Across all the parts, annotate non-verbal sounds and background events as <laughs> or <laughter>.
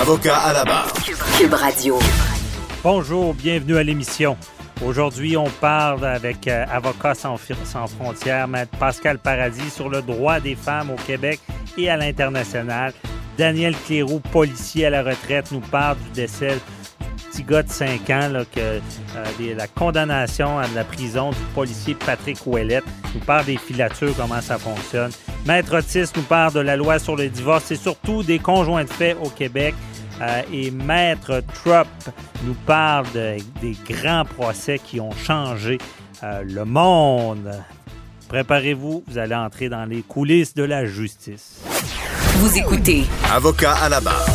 Avocat à la barre. Cube Radio. Bonjour, bienvenue à l'émission. Aujourd'hui, on parle avec euh, Avocats sans, sans, frontières, Maître Pascal Paradis, sur le droit des femmes au Québec et à l'international. Daniel Cléroux, policier à la retraite, nous parle du décès petit gars de 5 ans, là, que, euh, la condamnation à la prison du policier Patrick Ouellette. nous parle des filatures, comment ça fonctionne. Maître Otis nous parle de la loi sur le divorce et surtout des conjoints de fait au Québec. Euh, et Maître Trupp nous parle de, des grands procès qui ont changé euh, le monde. Préparez-vous, vous allez entrer dans les coulisses de la justice. Vous écoutez. Avocat à la barre.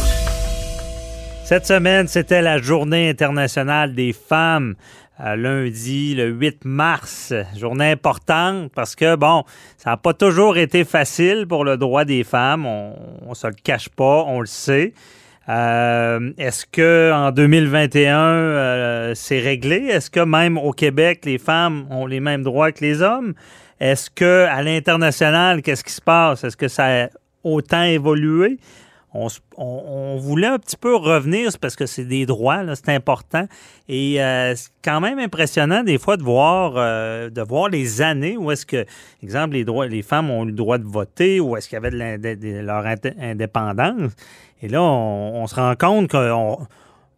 Cette semaine, c'était la journée internationale des femmes. Euh, lundi, le 8 mars, journée importante parce que, bon, ça n'a pas toujours été facile pour le droit des femmes. On ne se le cache pas, on le sait. Euh, Est-ce que en 2021 euh, c'est réglé? Est-ce que même au Québec les femmes ont les mêmes droits que les hommes? Est-ce que à l'international qu'est-ce qui se passe? Est-ce que ça a autant évolué? On, voulait un petit peu revenir parce que c'est des droits, c'est important. Et euh, c'est quand même impressionnant des fois de voir, euh, de voir les années où est-ce que, exemple, les droits, les femmes ont eu le droit de voter, ou est-ce qu'il y avait de, leur indépendance. Et là, on, se rend compte que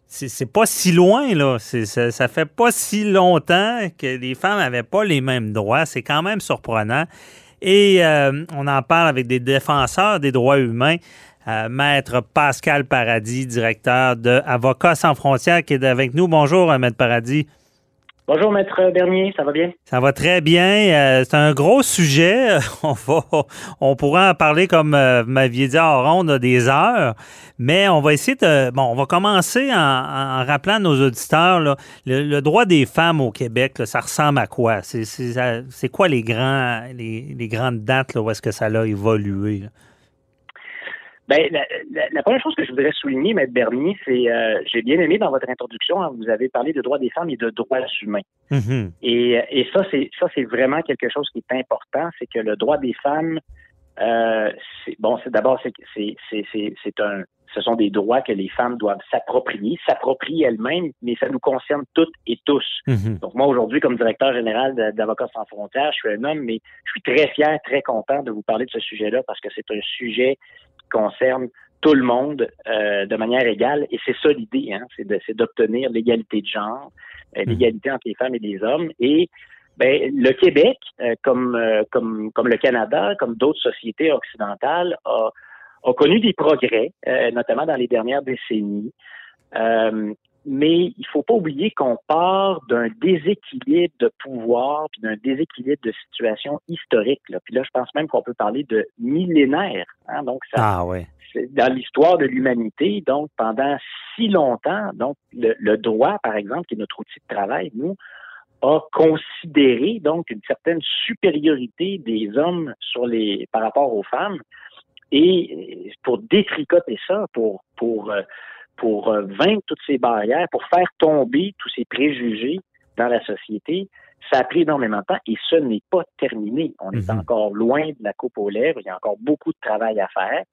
c'est pas si loin, là. Ça, ça fait pas si longtemps que les femmes n'avaient pas les mêmes droits. C'est quand même surprenant. Et euh, on en parle avec des défenseurs des droits humains. Euh, Maître Pascal Paradis, directeur de Avocats sans frontières, qui est avec nous. Bonjour, euh, Maître Paradis. Bonjour, Maître Bernier, ça va bien? Ça va très bien. Euh, c'est un gros sujet. <laughs> On, va, on pourra en parler, comme vous m'aviez dit en ronde, des heures. Mais on va essayer de. Bon, on va commencer en, rappelant à nos auditeurs le, droit des femmes au Québec, ça ressemble à quoi? C'est quoi les, grands, les, grandes dates là, où est-ce que ça a évolué? Ben, la, première chose que je voudrais souligner, Maître Bernier, c'est euh, j'ai bien aimé dans votre introduction, hein, vous avez parlé de droits des femmes et de droits humains. Mm-hmm. et, et, ça, c'est ça, c'est vraiment quelque chose qui est important, c'est que le droit des femmes, euh, bon, c'est d'abord c'est c'est un ce sont des droits que les femmes doivent s'approprier, s'approprier elles-mêmes, mais ça nous concerne toutes et tous. Mm-hmm. Donc moi aujourd'hui, comme directeur général d'Avocats sans frontières, je suis un homme, mais je suis très fier, très content de vous parler de ce sujet-là parce que c'est un sujet concerne tout le monde euh, de manière égale. Et c'est ça l'idée, hein, c'est d'obtenir l'égalité de genre, euh, mmh. l'égalité entre les femmes et les hommes. Et ben, le Québec, euh, comme, comme, comme le Canada, comme d'autres sociétés occidentales, a, a, connu des progrès, notamment dans les dernières décennies. Mais il faut pas oublier qu'on part d'un déséquilibre de pouvoir puis d'un déséquilibre de situation historique. Là. Puis là, je pense même qu'on peut parler de millénaire. Hein? Donc, ça, ah, ouais. dans l'histoire de l'humanité, donc pendant si longtemps, donc le, droit, par exemple, qui est notre outil de travail, nous, a considéré donc une certaine supériorité des hommes sur les par rapport aux femmes. Et pour détricoter ça, pour pour euh, pour euh, vaincre toutes ces barrières, pour faire tomber tous ces préjugés dans la société, ça a pris énormément de temps et ce n'est pas terminé. On est mhm. encore loin de la coupe aux lèvres. Il y a encore beaucoup de travail à faire.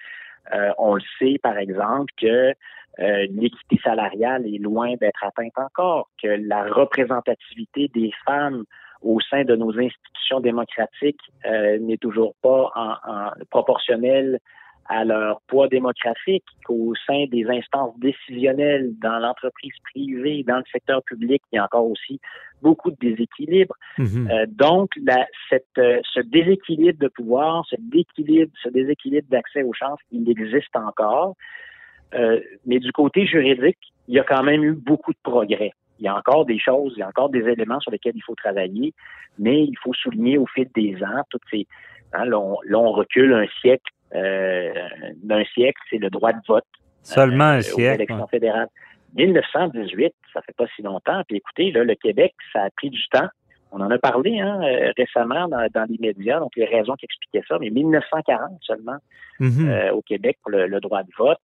Euh, on le sait, par exemple, que euh, l'équité salariale est loin d'être atteinte encore, que la représentativité des femmes au sein de nos institutions démocratiques n'est toujours pas en, en proportionnelle à leur poids démographique, qu'au sein des instances décisionnelles dans l'entreprise privée, dans le secteur public, il y a encore aussi beaucoup de déséquilibres. Mhm. Euh, donc, la, cette, euh, ce déséquilibre de pouvoir, ce déséquilibre, ce déséquilibre d'accès aux chances, il existe encore. Euh, mais du côté juridique, il y a quand même eu beaucoup de progrès. Il y a encore des choses, il y a encore des éléments sur lesquels il faut travailler, mais il faut souligner au fil des ans toutes ces. Hein, là, on, là, on recule un siècle, d'un siècle, c'est le droit de vote. Seulement un euh, siècle. ouais. fédérales. 1918, ça fait pas si longtemps. Puis écoutez, là, le Québec, ça a pris du temps. On en a parlé hein, euh, récemment dans, dans les médias, donc les raisons qui expliquaient ça, mais 1940 seulement Mhm. euh, au Québec pour le, le droit de vote.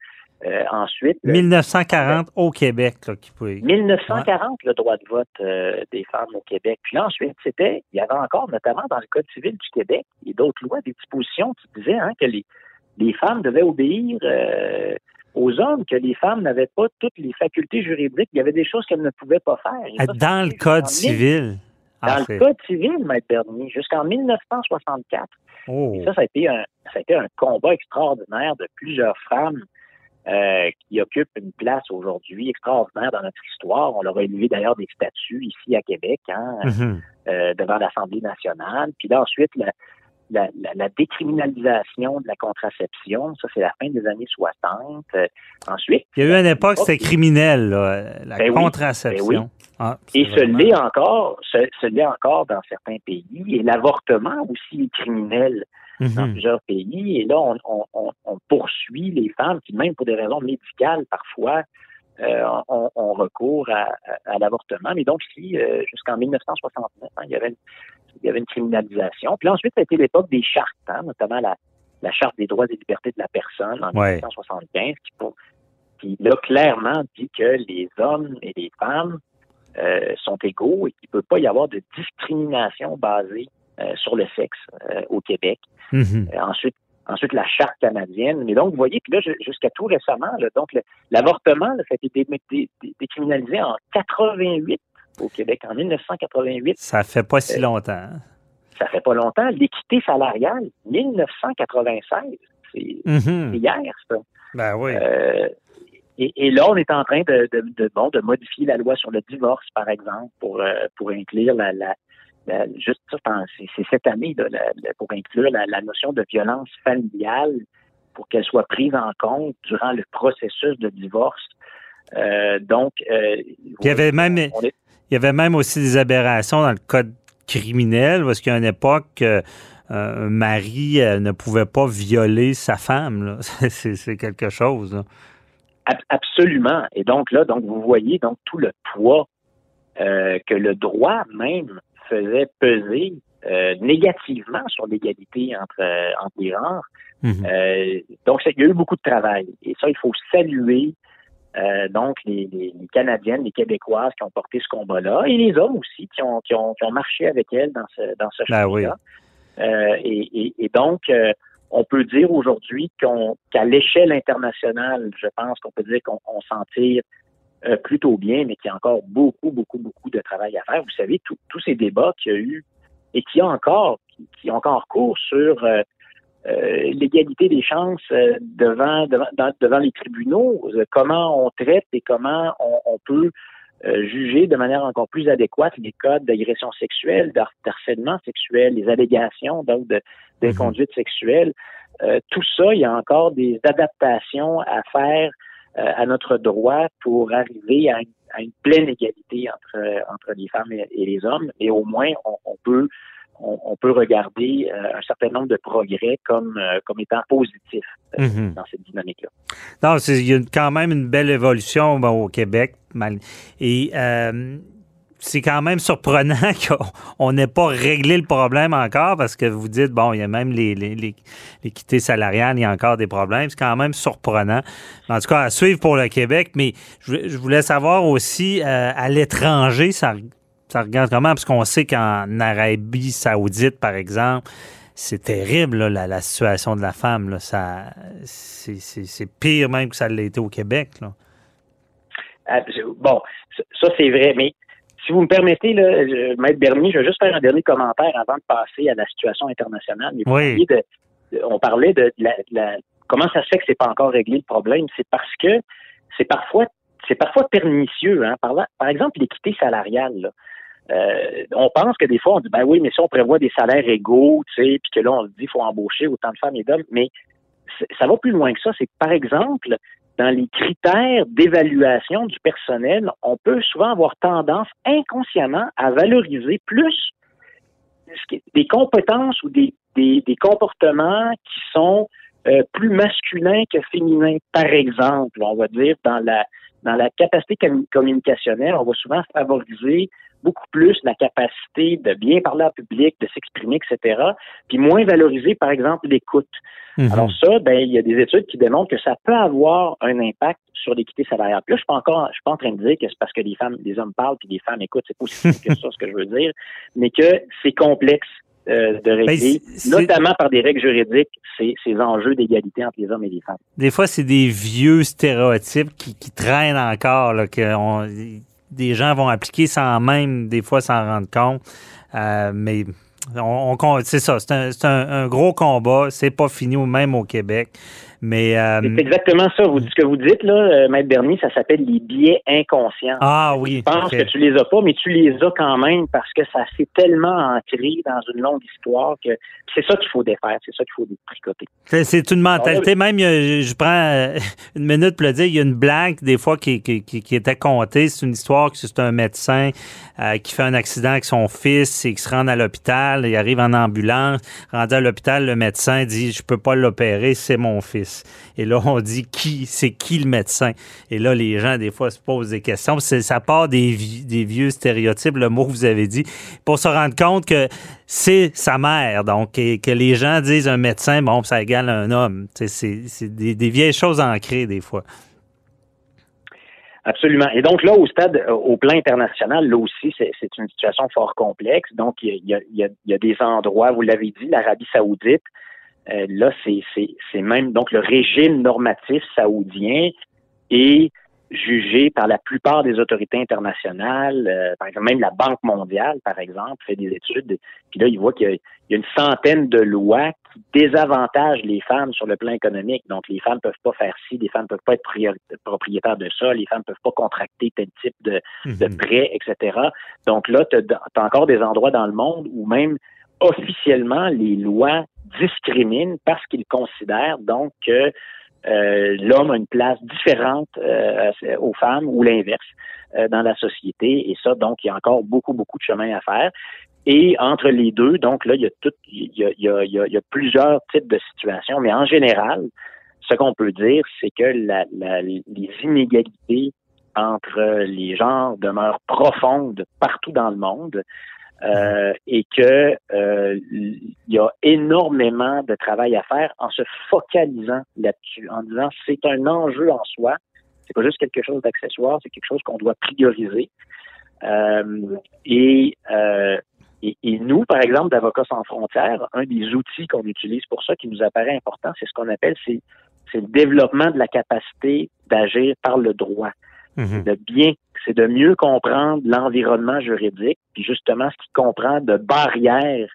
Euh, ensuite, le- 1940 au Québec, là, qui pouvait. 1940, le droit de vote euh, des femmes au Québec. Puis ensuite, c'était, il y avait encore, notamment dans le Code civil du Québec et d'autres lois, des dispositions qui disaient hein, que les, les femmes devaient obéir euh, aux hommes, que les femmes n'avaient pas toutes les facultés juridiques. Il y avait des choses qu'elles ne pouvaient pas faire. Et Ah, ça, Dans le Code civil. Dans fait. le Code civil, Maître Bernier, jusqu'en 1964. Oh. Et ça, ça a été un, ça a été un combat extraordinaire de plusieurs femmes euh, qui occupent une place aujourd'hui extraordinaire dans notre histoire. On leur a élevé d'ailleurs des statuts ici à Québec, hein, Mhm. euh, devant l'Assemblée nationale. Puis là, ensuite, la, la, la, la décriminalisation de la contraception, ça, c'est la fin des années 60. Euh, ensuite, Il y a eu une époque, c'était criminel, là, la Ben oui, contraception. ben oui. Ah, Et ce l'est encore, ce, ce l'est encore dans certains pays. Et l'avortement aussi est criminel dans Mhm. plusieurs pays. Et là, on, on- on- on poursuit les femmes qui, même pour des raisons médicales, parfois, euh, ont, ont recours à, à- à l'avortement. Mais donc, ici, euh, jusqu'en 1969, hein, il, y avait une, il y avait une criminalisation. Puis là, ensuite, ça a été l'époque des chartes, hein, notamment la, la Charte des droits et libertés de la personne en Ouais. 1975, qui, pour- qui là, clairement dit que les hommes et les femmes euh, sont égaux et qu'il ne peut pas y avoir de discrimination basée euh, sur le sexe euh, au Québec. Mhm. Euh, ensuite, ensuite la charte canadienne. Mais donc, vous voyez, puis là, ju- jusqu'à tout récemment, là, donc l'avortement, ça a été dé- dé- dé- décriminalisé en 88 au Québec, en 1988. Ça fait pas si Euh, longtemps. Ça fait pas longtemps. L'équité salariale, 1996. C'est Mhm. c'est hier, ça. Ben oui. Euh, et, et là, on est en train de, de, de, bon, de modifier la loi sur le divorce, par exemple, pour, euh, pour inclure la, la, la- juste ça, en- c'est cette année, la- pour inclure la, notion de violence familiale, pour qu'elle soit prise en compte durant le processus de divorce. Euh, donc, euh, Il y avait même, est- il y avait même aussi des aberrations dans le code criminel, parce qu'à une époque, euh, un mari euh, ne pouvait pas violer sa femme. <laughs> C'est quelque chose. là. Absolument. Et donc là, donc vous voyez donc tout le poids euh, que le droit même faisait peser euh, négativement sur l'égalité entre, euh, entre les genres. Mhm. Euh, donc il y a eu beaucoup de travail. Et ça, il faut saluer euh, donc les, les- les Canadiennes, les Québécoises qui ont porté ce combat-là, et les hommes aussi qui ont, qui ont, qui ont marché avec elles dans ce, dans ce Ben oui. Euh, et, et- et donc, euh, on peut dire aujourd'hui qu'à l'échelle internationale, je pense qu'on peut dire qu'on on s'en tire euh, plutôt bien, mais qu'il y a encore beaucoup, beaucoup, beaucoup de travail à faire. Vous savez, tous ces débats qu'il y a eu et qui ont encore, qui, qui ont encore cours sur euh, euh, l'égalité des chances euh, devant, devant, dans- devant les tribunaux, euh, comment on traite et comment on, on peut euh, juger de manière encore plus adéquate les cas d'agression sexuelle, d'har- d'harcèlement sexuel, les allégations donc de- d'inconduite sexuelle. Euh, tout ça, il y a encore des adaptations à faire à notre droit pour arriver à une, à une pleine égalité entre, euh, entre les femmes et, et les hommes. Et au moins, on, on peut on, on peut regarder euh, un certain nombre de progrès comme, euh, comme étant positifs euh, Mhm. dans cette dynamique-là. Non, c'est- il y a quand même une belle évolution bon, au Québec. mal- Et euh, c'est quand même surprenant <laughs> qu'on n'ait pas réglé le problème encore parce que vous dites, bon, il y a même les, les, les- l'équité salariale, il y a encore des problèmes. C'est quand même surprenant. En tout cas, à suivre pour le Québec. Mais je, voulais savoir aussi, euh, à l'étranger, ça, ça regarde comment? Parce qu'on sait qu'en Arabie saoudite, par exemple, c'est terrible, là, la, la situation de la femme. Là. Ça, c'est, pire même que ça été au Québec. Là. Ah, Bon, ça c'est vrai, mais si vous me permettez, là, je- Maître Bernier, je vais juste faire un dernier commentaire avant de passer à la situation internationale. Mais Oui. de- on parlait de la, de la comment ça se fait que c'est pas encore réglé le problème? C'est parce que c'est parfois c'est parfois pernicieux. Hein? Par, par exemple, l'équité salariale. Euh, on pense que des fois, on dit, ben oui, mais si on prévoit des salaires égaux, tu sais, puis que là, on dit qu'il faut embaucher autant de femmes et d'hommes, mais ça va plus loin que ça. C'est que, par exemple, dans les critères d'évaluation du personnel, on peut souvent avoir tendance inconsciemment à valoriser plus des compétences ou des, des, comportements qui sont euh, plus masculins que féminins. Par exemple, on va dire dans la dans la capacité communicationnelle, on va souvent favoriser beaucoup plus la capacité de bien parler en public, de s'exprimer, etc., puis moins valoriser, par exemple, l'écoute. Mhm. Alors ça, ben, il y a des études qui démontrent que ça peut avoir un impact sur l'équité salariale. Puis là, je suis pas encore, je suis pas en train de dire que c'est parce que les femmes, les hommes parlent puis les femmes écoutent, c'est pas aussi que ça ce que je veux dire, mais que c'est complexe euh, de ben, notamment par des règles juridiques, ces, ces enjeux d'égalité entre les hommes et les femmes. Des fois, c'est des vieux stéréotypes qui, qui traînent encore, là, que on, des gens vont appliquer sans même des fois s'en rendre compte. Euh, mais on, c'est ça, c'est un, un, gros combat. C'est pas fini, même au Québec. Mais euh, c'est exactement ça. Vous, ce que vous dites là, euh, Maître Bernier, ça s'appelle les biais inconscients. Ah oui. Je pense que tu les as pas, mais tu les as quand même parce que ça s'est tellement ancré dans une longue histoire que c'est ça qu'il faut défaire, c'est ça qu'il faut détricoter. C'est une mentalité. Même, je prends euh, <laughs> une minute pour le dire. Il y a une blague des fois qui, qui, qui, était contée. C'est une histoire que c'est un médecin qui fait un accident avec son fils et qui se rend à l'hôpital. Il arrive en ambulance. Rendu à l'hôpital, le médecin dit je peux pas l'opérer, c'est mon fils. Et là, on dit qui, c'est qui le médecin? Et là, les gens, des fois, se posent des questions. Ça part des, vieux stéréotypes, le mot que vous avez dit, pour se rendre compte que c'est sa mère. Donc, que les gens disent un médecin, bon, ça égale un homme. C'est des, vieilles choses ancrées, des fois. Absolument. Et donc là, au stade, euh, au plan international, là aussi, c'est une situation fort complexe. Donc, il y a des endroits, vous l'avez dit, l'Arabie saoudite, euh, là, c'est même donc le régime normatif saoudien est jugé par la plupart des autorités internationales, euh, par exemple même la Banque mondiale, par exemple, fait des études, puis là, il voit qu'il y, a une centaine de lois qui désavantagent les femmes sur le plan économique. Donc, les femmes peuvent pas faire ci, les femmes peuvent pas être propriétaires de ça, les femmes peuvent pas contracter tel type de, de mhm. prêt, etc. Donc là, tu as encore des endroits dans le monde où même officiellement, les lois discriminent parce qu'ils considèrent donc que euh, l'homme a une place différente euh, aux femmes ou l'inverse euh, dans la société. Et ça, donc, il y a encore beaucoup, beaucoup de chemin à faire. Et entre les deux, donc là, il y a tout, il y a, il y a, il y a plusieurs types de situations, mais en général, ce qu'on peut dire, c'est que la, la, les inégalités entre les genres demeurent profondes partout dans le monde. Euh, et que euh, il y a énormément de travail à faire en se focalisant là-dessus, en disant c'est un enjeu en soi, c'est pas juste quelque chose d'accessoire, c'est quelque chose qu'on doit prioriser. Euh, et, et, et, nous, par exemple, d'Avocats sans frontières, un des outils qu'on utilise pour ça qui nous apparaît important, c'est ce qu'on appelle c'est le développement de la capacité d'agir par le droit. Mhm. de bien, c'est de mieux comprendre l'environnement juridique, puis justement ce qui comprend de barrières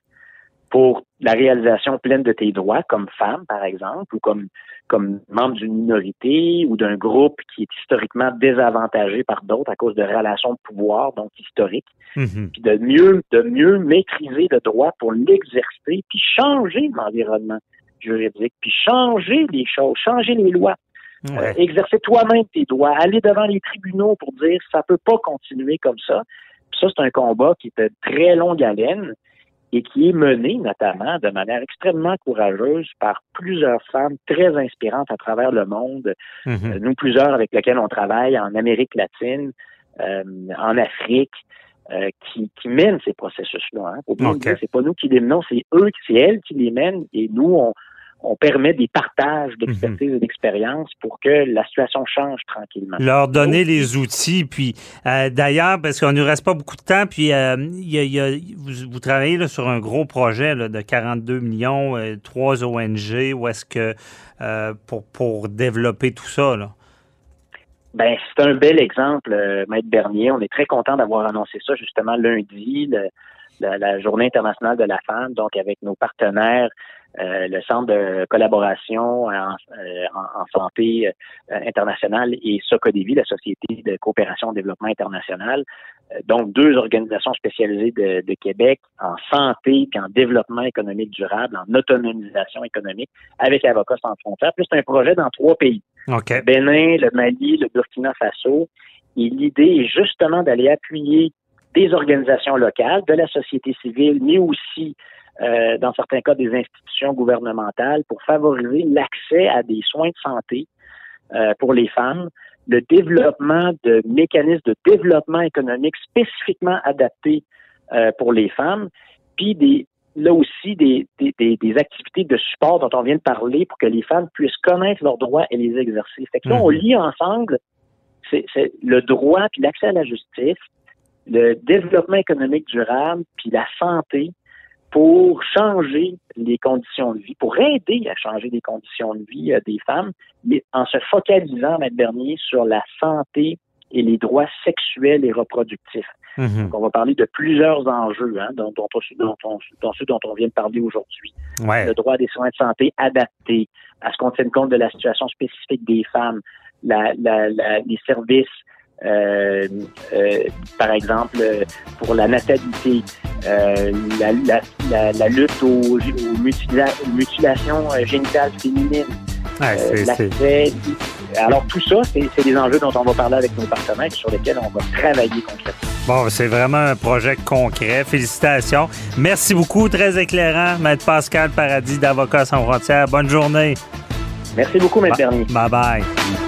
pour la réalisation pleine de tes droits comme femme, par exemple, ou comme, comme membre d'une minorité ou d'un groupe qui est historiquement désavantagé par d'autres à cause de relations de pouvoir, donc historiques, mhm. puis de mieux, de mieux maîtriser le droit pour l'exercer, puis changer l'environnement juridique, puis changer les choses, changer les lois. Euh, exercer toi-même tes droits, aller devant les tribunaux pour dire ça peut pas continuer comme ça. Puis ça, c'est un combat qui est de très longue haleine et qui est mené notamment de manière extrêmement courageuse par plusieurs femmes très inspirantes à travers le monde. Mm-hmm. Euh, nous, plusieurs avec lesquels on travaille en Amérique latine, euh, en Afrique, qui, qui, mènent ces processus-là. Hein. C'est pas nous qui les menons, c'est eux, c'est elles qui les mènent et nous, on, on permet des partages d'expertise et d'expérience pour que la situation change tranquillement. Leur donner les outils, puis euh, d'ailleurs, parce qu'on ne reste pas beaucoup de temps, puis euh, vous, travaillez sur un gros projet de 42 millions, euh, trois ONG, où est-ce que pour, pour développer tout ça? Là? Ben, c'est un bel exemple, Maître Bernier. On est très content d'avoir annoncé ça justement lundi. La, Journée internationale de la femme, donc avec nos partenaires, euh, le Centre de collaboration en, en, santé internationale et SOCODEVI, la Société de coopération et développement international. donc, deux organisations spécialisées de, de Québec en santé et en développement économique durable, en autonomisation économique, avec Avocats sans frontières. Plus, c'est un projet dans trois pays. Okay. Bénin, le Mali, le Burkina Faso. Et l'idée est justement d'aller appuyer des organisations locales, de la société civile, mais aussi, euh, dans certains cas, des institutions gouvernementales pour favoriser l'accès à des soins de santé euh, pour les femmes, le développement de mécanismes de développement économique spécifiquement adaptés euh, pour les femmes, puis des, là aussi des, des, des, activités de support dont on vient de parler pour que les femmes puissent connaître leurs droits et les exercer. Fait que là, on mhm. lit ensemble c'est le droit puis l'accès à la justice, le développement économique durable puis la santé pour changer les conditions de vie, pour aider à changer les conditions de vie euh, des femmes, mais en se focalisant, Maître Bernier, sur la santé et les droits sexuels et reproductifs. Mhm. on va parler de plusieurs enjeux, hein, dont, dont, dont, ceux dont on vient de parler aujourd'hui. Le droit des soins de santé adaptés, à ce qu'on tienne compte de la situation spécifique des femmes, la, la, les services euh, euh, par exemple, pour la natalité, euh, la, la, la, lutte aux, aux mutilations génitales féminines, l'accès alors tout ça, c'est des enjeux dont on va parler avec nos partenaires sur lesquels on va travailler concrètement. Bon, c'est vraiment un projet concret. Félicitations. Merci beaucoup, très éclairant, Maître Pascal Paradis d'Avocats sans frontières. Bonne journée. Merci beaucoup, Maître Bernier. Bye bye.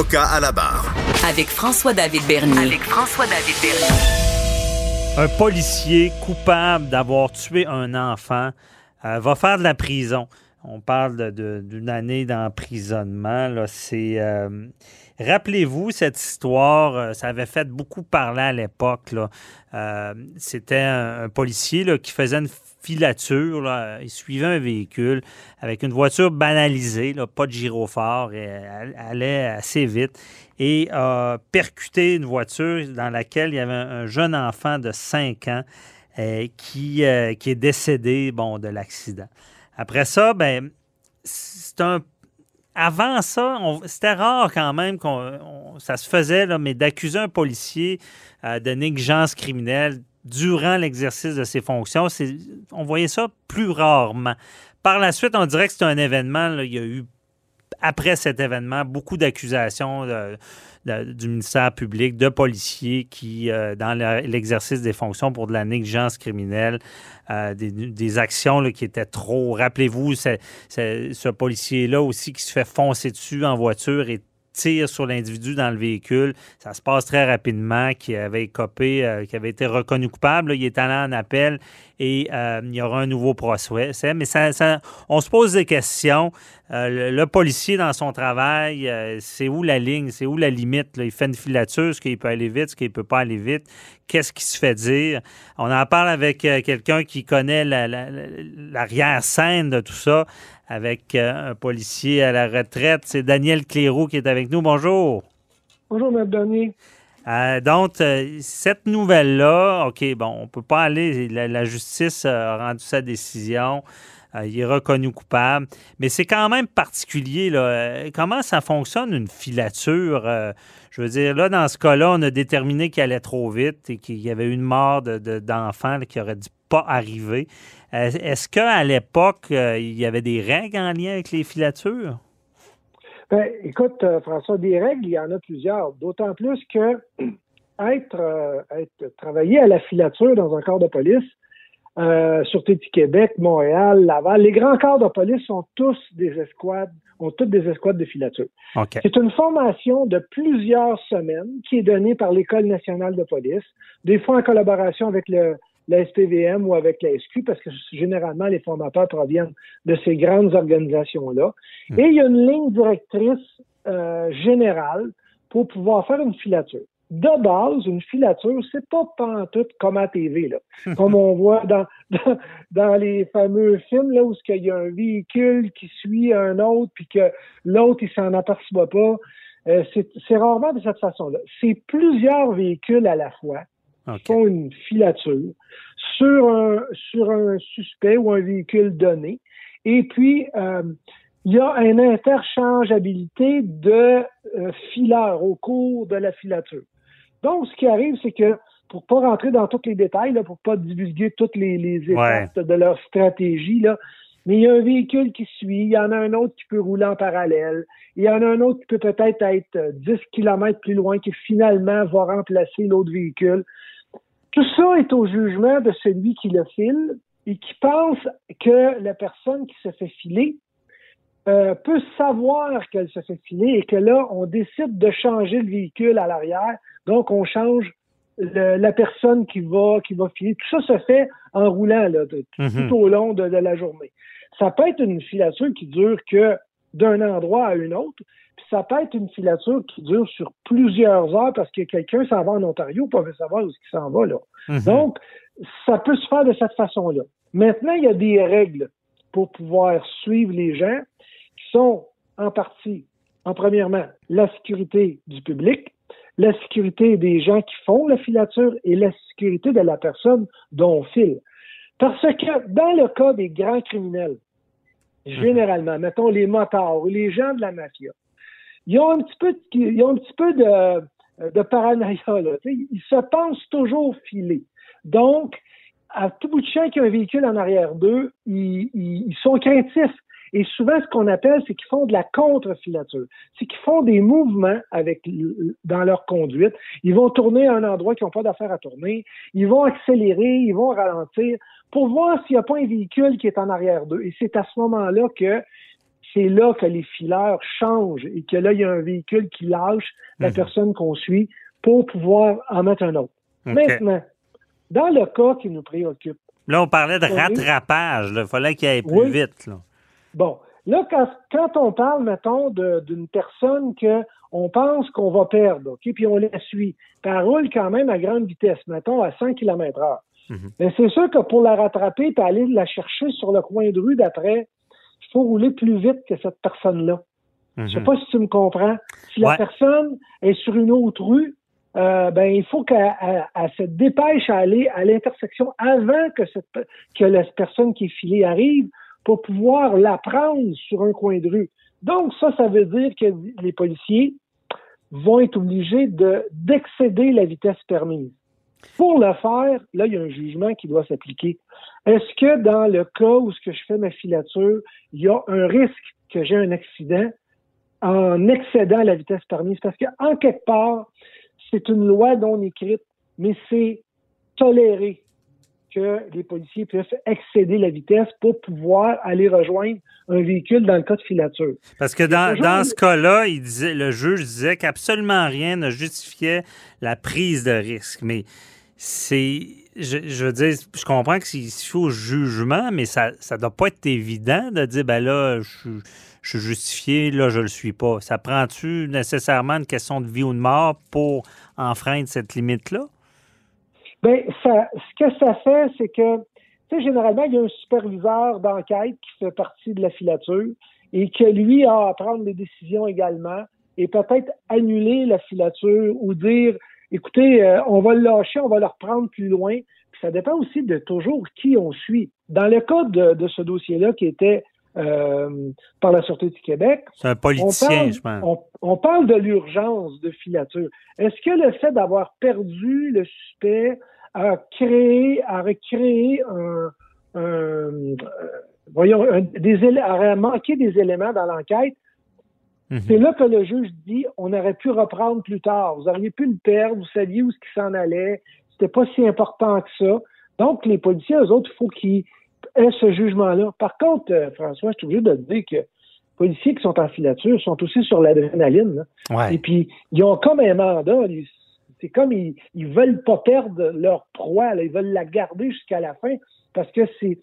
Avocat à la barre. Avec François-David Bernier. Avec François-David Bernier. Un policier coupable d'avoir tué un enfant euh, va faire de la prison. On parle d'une année d'emprisonnement. C'est euh, Rappelez-vous cette histoire, euh, ça avait fait beaucoup parler à l'époque. Euh, c'était un, policier qui faisait une filature, il suivait un véhicule avec une voiture banalisée, pas de gyrophare, elle allait assez vite et a percuté une voiture dans laquelle il y avait un, jeune enfant de 5 ans euh, qui, qui est décédé bon, de l'accident. Après ça, ben, c'est un avant ça, c'était rare quand même qu'on ça se faisait, là, mais d'accuser un policier euh, de négligence criminelle durant l'exercice de ses fonctions, on voyait ça plus rarement. Par la suite, on dirait que c'est un événement, il y a eu, après cet événement, beaucoup d'accusations du ministère public, de policiers qui, euh, dans l'exercice des fonctions pour de la négligence criminelle, euh, des, actions qui étaient trop. Rappelez-vous, ce policier-là aussi qui se fait foncer dessus en voiture et tire sur l'individu dans le véhicule. Ça se passe très rapidement, qui avait copé, euh, qui avait été reconnu coupable. il est allé en appel et euh, il y aura un nouveau procès. Mais ça, on se pose des questions. Euh, le, policier, dans son travail, c'est où la ligne, c'est où la limite? Il fait une filature, ce qu'il peut aller vite, ce qu'il ne peut pas aller vite? Qu'est-ce qui se fait dire? On en parle avec quelqu'un qui connaît l'arrière-scène de tout ça avec euh, un policier à la retraite. C'est Daniel Cléroux qui est avec nous. Bonjour. Bonjour, M. Daniel. Euh, donc, euh, cette nouvelle-là, OK, bon, on ne peut pas aller, la, justice a rendu sa décision, il est reconnu coupable, mais c'est quand même particulier, là. Comment ça fonctionne, une filature? je veux dire, là, dans ce cas-là, on a déterminé qu'il allait trop vite et qu'il y avait une mort d'enfant de, qui aurait dû pas arriver. Euh, est-ce qu'à l'époque, euh, il y avait des règles en lien avec les filatures? Ben, écoute, euh, François, des règles, il y en a plusieurs. D'autant plus que <clears throat> être, être travailler à la filature dans un corps de police, euh, Sûreté du Québec, Montréal, Laval, les grands corps de police sont tous des escouades, ont toutes des escouades de filature. C'est une formation de plusieurs semaines qui est donnée par l'École nationale de police, des fois en collaboration avec le, la SPVM ou avec la SQ, parce que généralement, les formateurs proviennent de ces grandes organisations-là. Hmm. Et il y a une ligne directrice euh, générale pour pouvoir faire une filature. De base, une filature, c'est pas tout comme à TV, là. comme on voit dans, dans, les fameux films là, où il y a un véhicule qui suit un autre, puis que l'autre, il s'en aperçoit pas. Euh, c'est rarement de cette façon-là. C'est plusieurs véhicules à la fois font une filature sur un, sur un suspect ou un véhicule donné. Et puis, euh, il y a une interchangeabilité de euh, fileurs au cours de la filature. Donc, ce qui arrive, c'est que pour pas rentrer dans tous les détails, là, pour pas divulguer toutes les, les étapes de leur stratégie, là, mais il y a un véhicule qui suit, il y en a un autre qui peut rouler en parallèle, il y en a un autre qui peut peut-être être 10 km plus loin, qui finalement va remplacer l'autre véhicule. Tout ça est au jugement de celui qui le file et qui pense que la personne qui se fait filer euh, peut savoir qu'elle se fait filer et que là, on décide de changer le véhicule à l'arrière. Donc, on change la personne qui va, qui va filer. Tout ça se fait en roulant là, mhm. tout au long de, la journée. Ça peut être une filature qui dure que d'un endroit à un autre, puis ça peut être une filature qui dure sur plusieurs heures parce que quelqu'un s'en va en Ontario pour savoir où il s'en va là. Mhm. Donc, ça peut se faire de cette façon-là. Maintenant, il y a des règles pour pouvoir suivre les gens qui sont en partie, en premièrement, la sécurité du public, la sécurité des gens qui font la filature et la sécurité de la personne dont on file. Parce que dans le cas des grands criminels, mhm. généralement, mettons les motards ou les gens de la mafia, ils ont un petit peu, ils ont un petit peu de, de paranoïa. Là, ils se pensent toujours filés. Donc, à tout bout de champ qu'il y a un véhicule en arrière d'eux, ils, ils, sont craintifs. Et souvent, ce qu'on appelle, c'est qu'ils font de la contre-filature. C'est qu'ils font des mouvements avec dans leur conduite. Ils vont tourner à un endroit qu'ils n'ont pas d'affaire à tourner. Ils vont accélérer, ils vont ralentir pour voir s'il n'y a pas un véhicule qui est en arrière d'eux. Et c'est à ce moment-là que c'est là que les fileurs changent et que là, il y a un véhicule qui lâche la mhm. personne qu'on suit pour pouvoir en mettre un autre. Maintenant, dans le cas qui nous préoccupe. Là, on parlait de rattrapage. Il fallait qu'il aille plus vite. Bon. Là, quand, on parle, mettons, d'une personne que on pense qu'on va perdre, OK, puis on la suit, puis elle roule quand même à grande vitesse, mettons, à 100 km h Mais c'est sûr que pour la rattraper et aller la chercher sur le coin de rue d'après, faut rouler plus vite que cette personne-là. Je ne sais mhm. pas si tu me comprends. Si la personne est sur une autre rue, euh, ben il faut qu'elle se dépêche à aller à l'intersection avant que cette que la personne qui est filée arrive pour pouvoir la prendre sur un coin de rue. Donc ça, ça veut dire que les policiers vont être obligés de d'excéder la vitesse permise. Pour le faire, là, il y a un jugement qui doit s'appliquer. Est-ce que dans le cas où que je fais ma filature, il y a un risque que j'ai un accident en excédant la vitesse permise? Parce qu'en quelque part, c'est une loi non écrite, mais c'est toléré que les policiers puissent excéder la vitesse pour pouvoir aller rejoindre un véhicule dans le cas de filature. Parce que dans, dans ce cas-là, il disait, le juge disait qu'absolument rien ne justifiait la prise de risque. Mais c'est, je, je, veux dire, je comprends que c'est faut jugement, mais ça ne doit pas être évident de dire, ben là, je je suis justifié, là, je le suis pas. Ça prend-tu nécessairement une question de vie ou de mort pour enfreindre cette limite-là? Bien, ça, ce que ça fait, c'est que, tu sais, généralement, il y a un superviseur d'enquête qui fait partie de la filature et que lui a à prendre des décisions également et peut-être annuler la filature ou dire, écoutez, euh, on va le lâcher, on va le reprendre plus loin. Puis ça dépend aussi de toujours qui on suit. Dans le cas de, de ce dossier-là qui était euh, par la Sûreté du Québec. C'est un politicien, je pense. On, parle de l'urgence de filature. Est-ce que le fait d'avoir perdu le suspect a créé, a recréé un, euh, voyons, des a manqué des éléments dans l'enquête? Mhm. C'est là que le juge dit on aurait pu reprendre plus tard. Vous auriez pu le perdre, vous saviez où ce qui s'en allait. C'était pas si important que ça. Donc, les policiers, eux autres, il faut qu'ils aient ce jugement-là. Par contre, euh, François, je suis obligé de te dire que les policiers qui sont en filature sont aussi sur l'adrénaline. Et puis, ils ont comme un mandat. C'est comme ils, ils veulent pas perdre leur proie. Ils veulent la garder jusqu'à la fin parce que c'est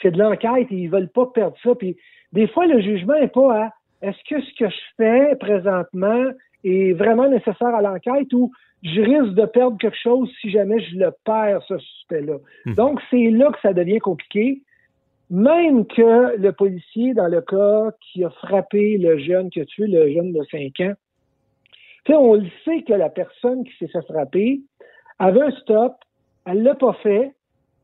c'est de l'enquête et ils veulent pas perdre ça. Puis des fois, le jugement n'est pas à est-ce que ce que je fais présentement est vraiment nécessaire à l'enquête ou je risque de perdre quelque chose si jamais je le perds, ce suspect-là. Hmm. Donc, c'est là que ça devient compliqué. Même que le policier, dans le cas qui a frappé le jeune, qui a tué le jeune de 5 ans, on le sait que la personne qui s'est fait frapper avait un stop, elle l'a pas fait,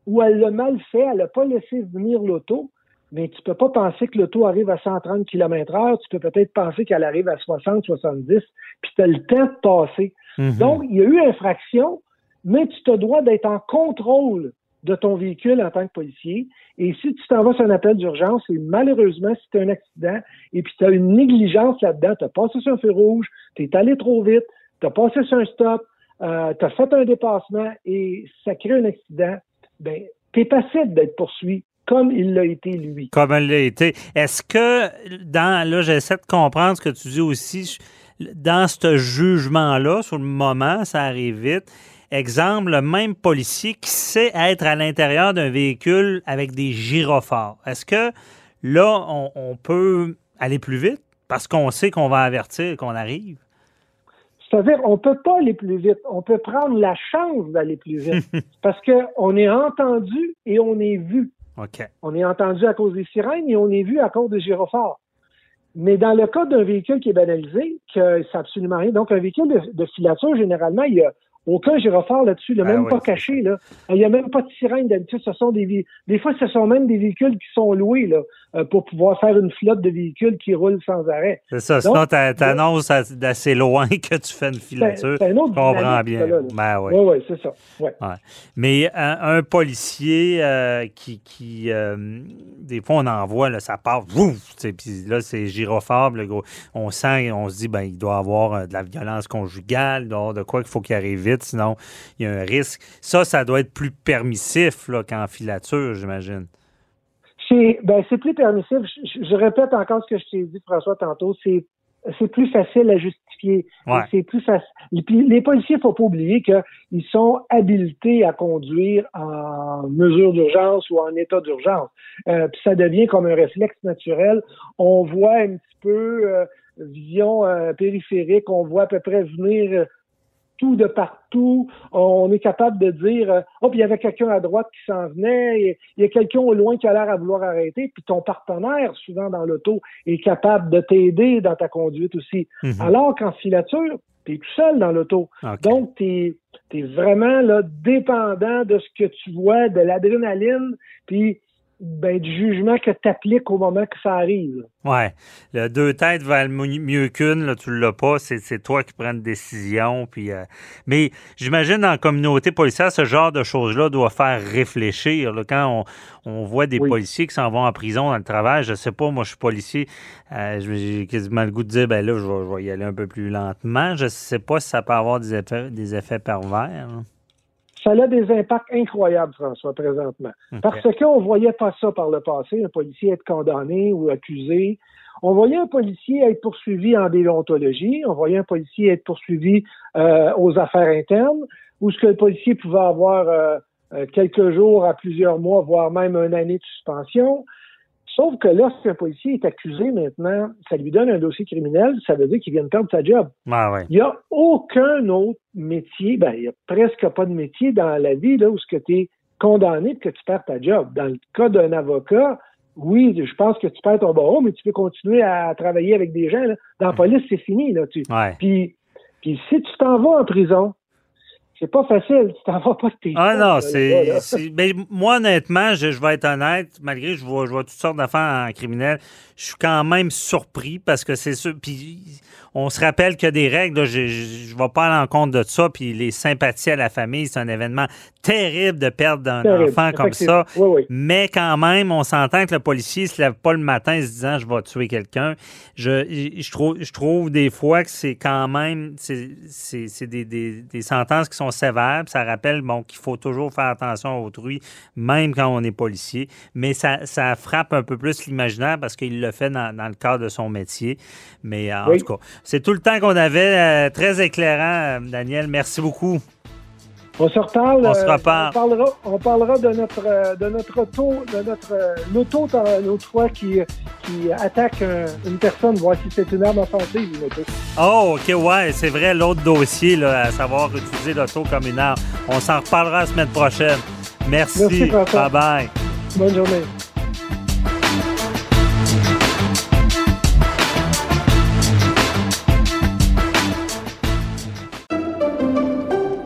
ou elle l'a mal fait, elle n'a pas laissé venir l'auto, mais tu peux pas penser que l'auto arrive à 130 km heure, tu peux peut-être penser qu'elle arrive à 60, 70, puis tu as le temps de passer. Mhm. Donc, il y a eu infraction, mais tu te dois d'être en contrôle de ton véhicule en tant que policier. Et si tu t'en vas sur un appel d'urgence, et malheureusement, si tu as un accident et puis tu as une négligence là-dedans, tu as passé sur un feu rouge, tu es allé trop vite, tu as passé sur un stop, euh, tu as fait un dépassement et ça crée un accident, ben, tu es passible d'être poursuivi comme il l'a été lui. Comme il l'a été. Est-ce que, dans, là, j'essaie de comprendre ce que tu dis aussi, dans ce jugement-là, sur le moment, ça arrive vite. Exemple, le même policier qui sait être à l'intérieur d'un véhicule avec des gyrophares. Est-ce que là, on, peut aller plus vite? Parce qu'on sait qu'on va avertir qu'on arrive? C'est-à-dire, on ne peut pas aller plus vite. On peut prendre la chance d'aller plus vite <laughs> parce qu'on est entendu et on est vu. On est entendu à cause des sirènes et on est vu à cause des gyrophares. Mais dans le cas d'un véhicule qui est banalisé, que c'est absolument rien. Donc, un véhicule de, de filature, généralement, il y a aucun gyrophare là-dessus, il n'a ben même pas caché. Là. Il n'y a même pas de sirène d'habitude. Ce sont des des fois, ce sont même des véhicules qui sont loués là, pour pouvoir faire une flotte de véhicules qui roulent sans arrêt. C'est ça. Sinon, tu annonces d'assez loin <laughs> que tu fais une filature. C'est un autre comprends bien. Ben oui, oui, c'est ça. Ouais. Mais un, policier euh, qui, qui euh, des fois, on en voit, là, ça part, puis là, c'est gyrophare. on sent, on se dit, ben, il doit avoir de la violence conjugale, il doit avoir de quoi qu'il faut qu'il arrive vite sinon il y a un risque. Ça, ça doit être plus permissif qu'en filature, j'imagine. C'est ben, plus permissif. Je, répète encore ce que je t'ai dit, François, tantôt. C'est c'est plus facile à justifier. C'est plus facile. les policiers, faut pas oublier qu'ils sont habilités à conduire en mesure d'urgence ou en état d'urgence. Euh, puis ça devient comme un réflexe naturel. On voit un petit peu euh, vision euh, périphérique, on voit à peu près venir tout de partout. On est capable de dire euh, Oh, puis il y avait quelqu'un à droite qui s'en venait, il y a quelqu'un au loin qui a l'air à vouloir arrêter, puis ton partenaire, souvent dans l'auto, est capable de t'aider dans ta conduite aussi. Mhm. Alors qu'en filature, tu es tout seul dans l'auto. Donc, tu es, vraiment là, dépendant de ce que tu vois, de l'adrénaline, puis ben, du jugement que tu appliques au moment que ça arrive. Le deux têtes valent mieux qu'une, là, tu l'as pas, c'est toi qui prends une décision. Puis, euh, mais j'imagine dans la communauté policière, ce genre de choses-là doit faire réfléchir. quand on, voit des policiers qui s'en vont en prison dans le travail, je sais pas, moi je suis policier, euh, j'ai quasiment le goût de dire, ben là, je vais, y aller un peu plus lentement. Je sais pas si ça peut avoir des effets, des effets pervers ça a des impacts incroyables, François, présentement. Parce qu'on ne voyait pas ça par le passé, un policier être condamné ou accusé. On voyait un policier être poursuivi en déontologie, on voyait un policier être poursuivi euh, aux affaires internes, où ce que le policier pouvait avoir euh, euh, quelques jours à plusieurs mois, voire même une année de suspension. Sauf que lorsqu'un policier est accusé maintenant, ça lui donne un dossier criminel, ça veut dire qu'il vient de perdre sa job. Ah il n'y a aucun autre métier, ben, il n'y a presque pas de métier dans la vie là, où ce que tu es condamné et que tu perds ta job. Dans le cas d'un avocat, oui, je pense que tu perds ton barreau, mais tu peux continuer à travailler avec des gens. Dans la police, c'est fini. Là, tu. Puis, puis si tu t'en vas en prison, c'est pas facile. Tu t'en vas pas de tes Ah non, c'est. Mais moi, honnêtement, je, vais être honnête, malgré que je vois, je vois toutes sortes d'affaires en criminel, je suis quand même surpris parce que c'est sûr. Puis on se rappelle qu'il y a des règles. je ne vais pas à l'encontre de ça. Puis les sympathies à la famille, c'est un événement terrible de perdre un enfant comme ça. Mais quand même, on s'entend que le policier ne se lève pas le matin se disant je vais tuer quelqu'un. Je, je, trouve, je trouve des fois que c'est quand même c'est des, des, des, sentences qui sont sévères. ça rappelle bon, qu'il faut toujours faire attention à autrui, même quand on est policier. Mais ça, ça frappe un peu plus l'imaginaire parce qu'il le fait dans, le cadre de son métier. Mais en tout cas, c'est tout le temps qu'on avait. Euh, très éclairant, euh, Daniel. Merci beaucoup. On se reparle. On se reparle. On parlera, de notre de notre auto, de notre l'auto l'autre fois qui, qui attaque une personne, voir si c'est une arme offensive une auto. Oh, ok, ouais, c'est vrai, l'autre dossier, là, à savoir utiliser l'auto comme une arme. On s'en reparlera la semaine prochaine. Merci. Merci bye bye. Bonne journée.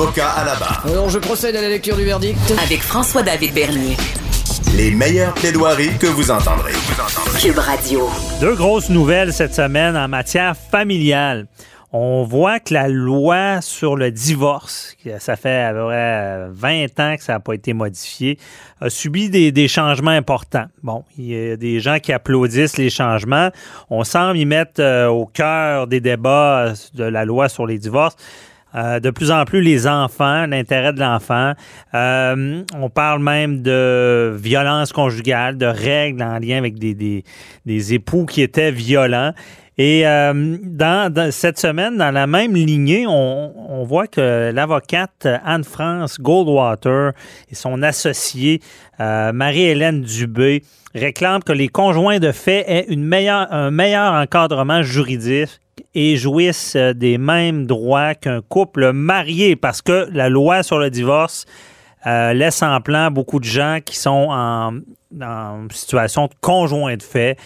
Avocat à la barre. Alors je procède à la lecture du verdict. Avec François-David Bernier. Les meilleures plaidoiries que vous entendrez. Cube Radio. Deux grosses nouvelles cette semaine en matière familiale. On voit que la loi sur le divorce, ça fait à peu près 20 ans que ça n'a pas été modifié, a subi des, des, changements importants. Bon, il y a des gens qui applaudissent les changements. On semble y mettre euh, au cœur des débats de la loi sur les divorces euh, de plus en plus les enfants, l'intérêt de l'enfant. Euh, on parle même de violence conjugale, de règles en lien avec des, des, époux qui étaient violents. Et euh, dans, cette semaine, dans la même lignée, on, voit que l'avocate Anne-France Goldwater et son associée Marie-Hélène Dubé réclament que les conjoints de fait aient une meilleure, un meilleur encadrement juridique et jouissent euh, des mêmes droits qu'un couple marié parce que la loi sur le divorce euh, laisse en plan beaucoup de gens qui sont en, en situation de conjoint de fait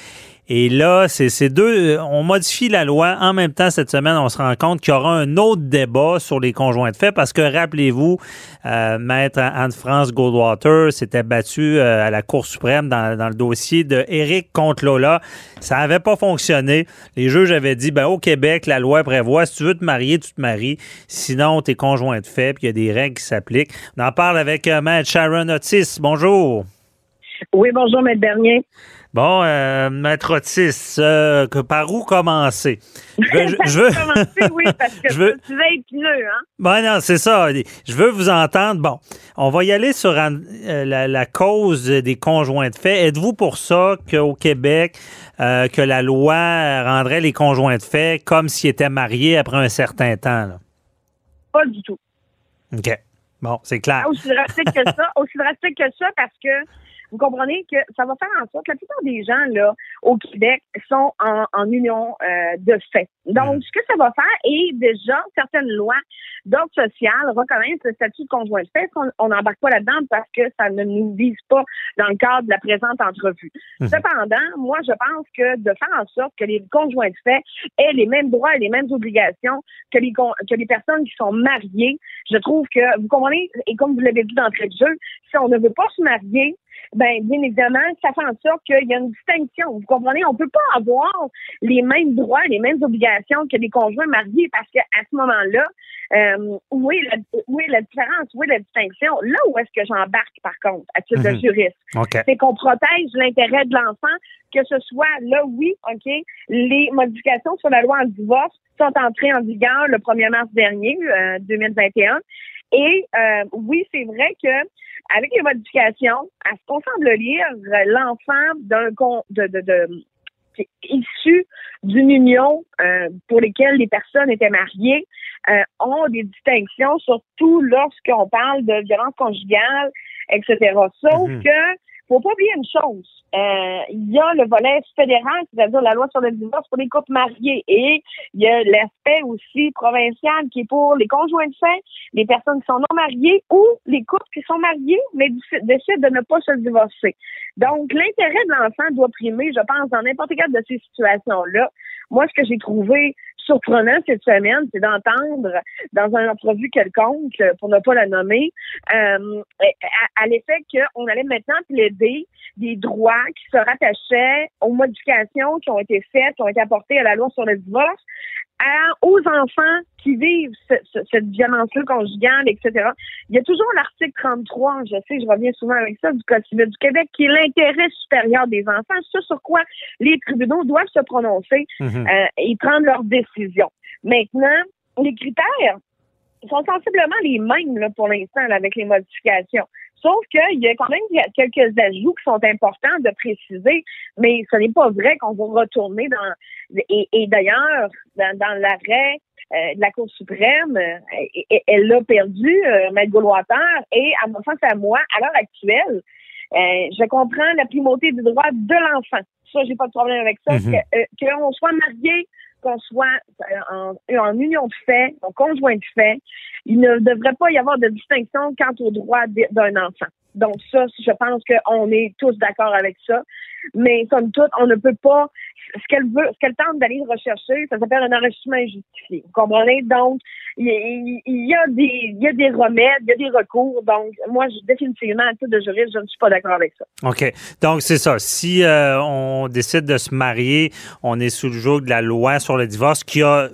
et là, c'est ces deux. On modifie la loi. En même temps, cette semaine, on se rend compte qu'il y aura un autre débat sur les conjoints de fait parce que, rappelez-vous, euh, Maître Anne-France Goldwater s'était battu euh, à la Cour suprême dans, le dossier de Eric contre Lola. Ça n'avait pas fonctionné. Les juges avaient dit, ben, au Québec, la loi prévoit, si tu veux te marier, tu te maries. Sinon, t'es conjoint de fait, puis il y a des règles qui s'appliquent. On en parle avec euh, Maître Sharon Otis. Bonjour. Oui, bonjour, Maître Bernier. Bon, euh, Maître Otis, euh, que par où commencer? <laughs> Je veux. commencer, oui, <laughs> parce que je veux... tu vas épineux, hein? Ben non, c'est ça. Je veux vous entendre. Bon, on va y aller sur euh, la, cause des conjoints de fait. Êtes-vous pour ça qu'au Québec, euh, que la loi rendrait les conjoints de fait comme s'ils étaient mariés après un certain temps? Là? Pas du tout. OK. Bon, c'est clair. Aussi drastique que ça, <laughs> aussi drastique que ça, parce que vous comprenez que ça va faire en sorte que la plupart des gens là au Québec sont en, en union euh, de fait. Donc, mm. ce que ça va faire, et déjà, certaines lois d'ordre social reconnaissent le statut de conjoint de fait. On n'embarque pas là-dedans parce que ça ne nous vise pas dans le cadre de la présente entrevue. Mm. Cependant, moi, je pense que de faire en sorte que les conjoints de fait aient les mêmes droits et les mêmes obligations que les, que les personnes qui sont mariées, je trouve que, vous comprenez, et comme vous l'avez dit d'entrée de jeu, si on ne veut pas se marier, ben bien évidemment, ça fait en sorte qu'il y a une distinction. Vous comprenez, on peut pas avoir les mêmes droits, les mêmes obligations que les conjoints mariés parce qu'à ce moment-là, euh, où, est la, où est la différence, où est la distinction? Là où est-ce que j'embarque, par contre, à titre de mhm. juriste, c'est qu'on protège l'intérêt de l'enfant, que ce soit là, oui, OK, les modifications sur la loi en divorce sont entrées en vigueur le 1er mars dernier, 2021. Et euh, oui, c'est vrai que avec les modifications, à ce qu'on semble lire, l'enfant d'un de, de, de, issu d'une union euh, pour lesquelles les personnes étaient mariées euh, ont des distinctions, surtout lorsqu'on parle de violence conjugale, etc. Sauf mhm. que faut pas oublier une chose. Euh, il y a le volet fédéral, c'est-à-dire la loi sur le divorce pour les couples mariés, et il y a l'aspect aussi provincial qui est pour les conjoints de fait, les personnes qui sont non mariées ou les couples qui sont mariés mais décident de ne pas se divorcer. Donc, l'intérêt de l'enfant doit primer, je pense, dans n'importe quelle de ces situations-là. Moi, ce que j'ai trouvé surprenant cette semaine, c'est d'entendre dans une entrevue quelconque, pour ne pas la nommer, euh, à, l'effet qu'on allait maintenant plaider des droits qui se rattachaient aux modifications qui ont été faites, qui ont été apportées à la loi sur le divorce, aux enfants qui vivent cette violence-là conjugale, etc. Il y a toujours l'article 33, je sais, je reviens souvent avec ça, du Code civil du Québec, qui est l'intérêt supérieur des enfants, ce sur quoi les tribunaux doivent se prononcer mhm. euh, et prendre leurs décisions. Maintenant, les critères sont sensiblement les mêmes là, pour l'instant avec les modifications. Sauf qu'il y a quand même quelques ajouts qui sont importants de préciser, mais ce n'est pas vrai qu'on va retourner dans... Et, d'ailleurs, dans, l'arrêt euh, de la Cour suprême, euh, elle l'a perdu, euh, Maître et à mon sens, à moi, à l'heure actuelle, euh, je comprends la primauté du droit de l'enfant. Ça, j'ai pas de problème avec ça. Mm Qu'on soit marié, qu'on soit en, en, union de fait, en conjoint de fait, il ne devrait pas y avoir de distinction quant au droit d'un enfant. Donc ça, je pense qu'on est tous d'accord avec ça. Mais comme tout, on ne peut pas. Ce qu'elle veut, ce qu'elle tente d'aller rechercher, ça s'appelle un enrichissement injustifié. Vous comprenez? Donc, il y, a des, il y a des remèdes, il y a des recours. Donc, moi, je, définitivement, à titre de juriste, je ne suis pas d'accord avec ça. OK. Donc, c'est ça. Si euh, on décide de se marier, on est sous le joug de la loi sur le divorce qui a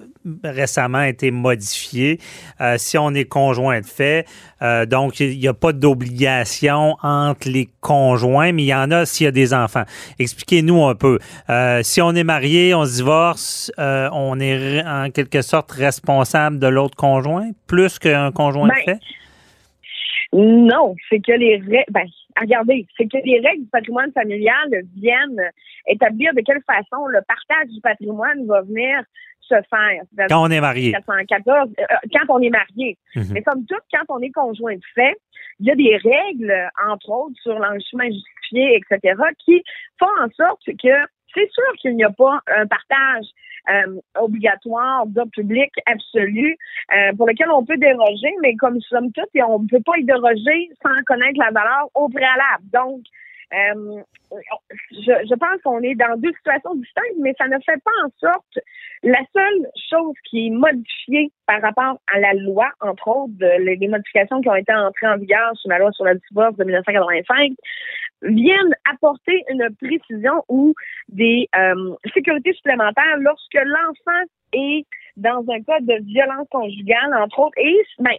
récemment été modifié. Euh, si on est conjoint de fait, euh, donc il n'y a pas d'obligation entre les conjoints, mais il y en a s'il y a des enfants. Expliquez-nous un peu. Euh, si on est marié, on se divorce, on est en quelque sorte responsable de l'autre conjoint, plus qu'un conjoint de ben, fait? Non, c'est que les règles, ben, regardez, c'est que les règles du patrimoine familial viennent établir de quelle façon le partage du patrimoine va venir se faire. Quand on est marié. Euh, quand on est marié. Mhm. Mais comme tout, quand on est conjoint de fait, il y a des règles, entre autres, sur l'enrichissement justifié, etc., qui font en sorte que c'est sûr qu'il n'y a pas un partage euh, obligatoire de public absolu euh, pour lequel on peut déroger, mais comme nous sommes tous, et on ne peut pas y déroger sans connaître la valeur au préalable. Donc, euh, je, je, pense qu'on est dans deux situations distinctes, mais ça ne fait pas en sorte. La seule chose qui est modifiée par rapport à la loi, entre autres, les, modifications qui ont été entrées en vigueur sur la loi sur la divorce de 1985, viennent apporter une précision ou des euh, sécurités supplémentaires lorsque l'enfant est dans un cas de violence conjugale, entre autres, et ben,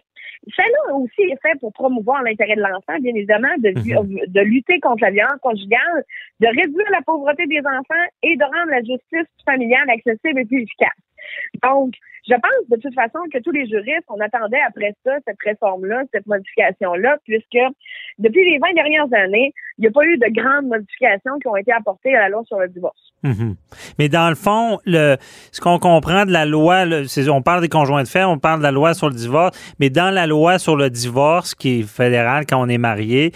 celle-là aussi est fait pour promouvoir l'intérêt de l'enfant, bien évidemment, de, mhm. de lutter contre la violence conjugale, de réduire la pauvreté des enfants et de rendre la justice familiale accessible et plus efficace. Donc, je pense de toute façon que tous les juristes, on attendait après ça, cette réforme-là, cette modification-là, puisque depuis les 20 dernières années, il n'y a pas eu de grandes modifications qui ont été apportées à la loi sur le divorce. Mhm. Mais dans le fond, le, ce qu'on comprend de la loi, on parle des conjoints de fait, on parle de la loi sur le divorce, mais dans la loi sur le divorce qui est fédérale quand on est marié,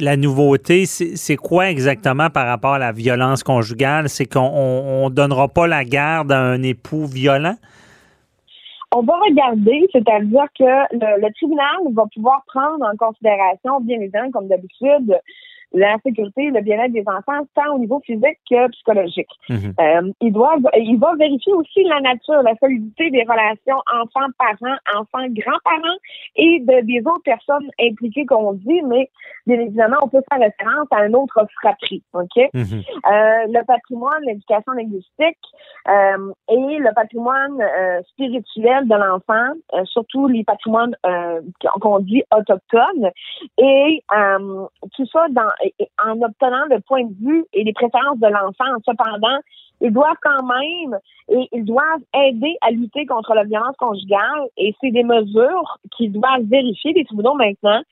la nouveauté, c'est quoi exactement par rapport à la violence conjugale? C'est qu'on ne donnera pas la garde à un époux violent? On va regarder, c'est-à-dire que le, tribunal va pouvoir prendre en considération, bien évidemment, comme d'habitude, la sécurité, le bien-être des enfants, tant au niveau physique que psychologique. Mhm. euh, il, doit, il va vérifier aussi la nature, la solidité des relations enfants-parents, enfants-grands-parents et de, des autres personnes impliquées qu'on dit, mais bien évidemment, on peut faire référence à un autre fratrie. OK? Mhm. euh, le patrimoine, l'éducation linguistique euh, et le patrimoine euh, spirituel de l'enfant, surtout les patrimoines qu'on dit autochtones, et tout ça dans en obtenant le point de vue et les préférences de l'enfant. Cependant, ils doivent quand même et ils doivent aider à lutter contre la violence conjugale et c'est des mesures qu'ils doivent vérifier les tribunaux maintenant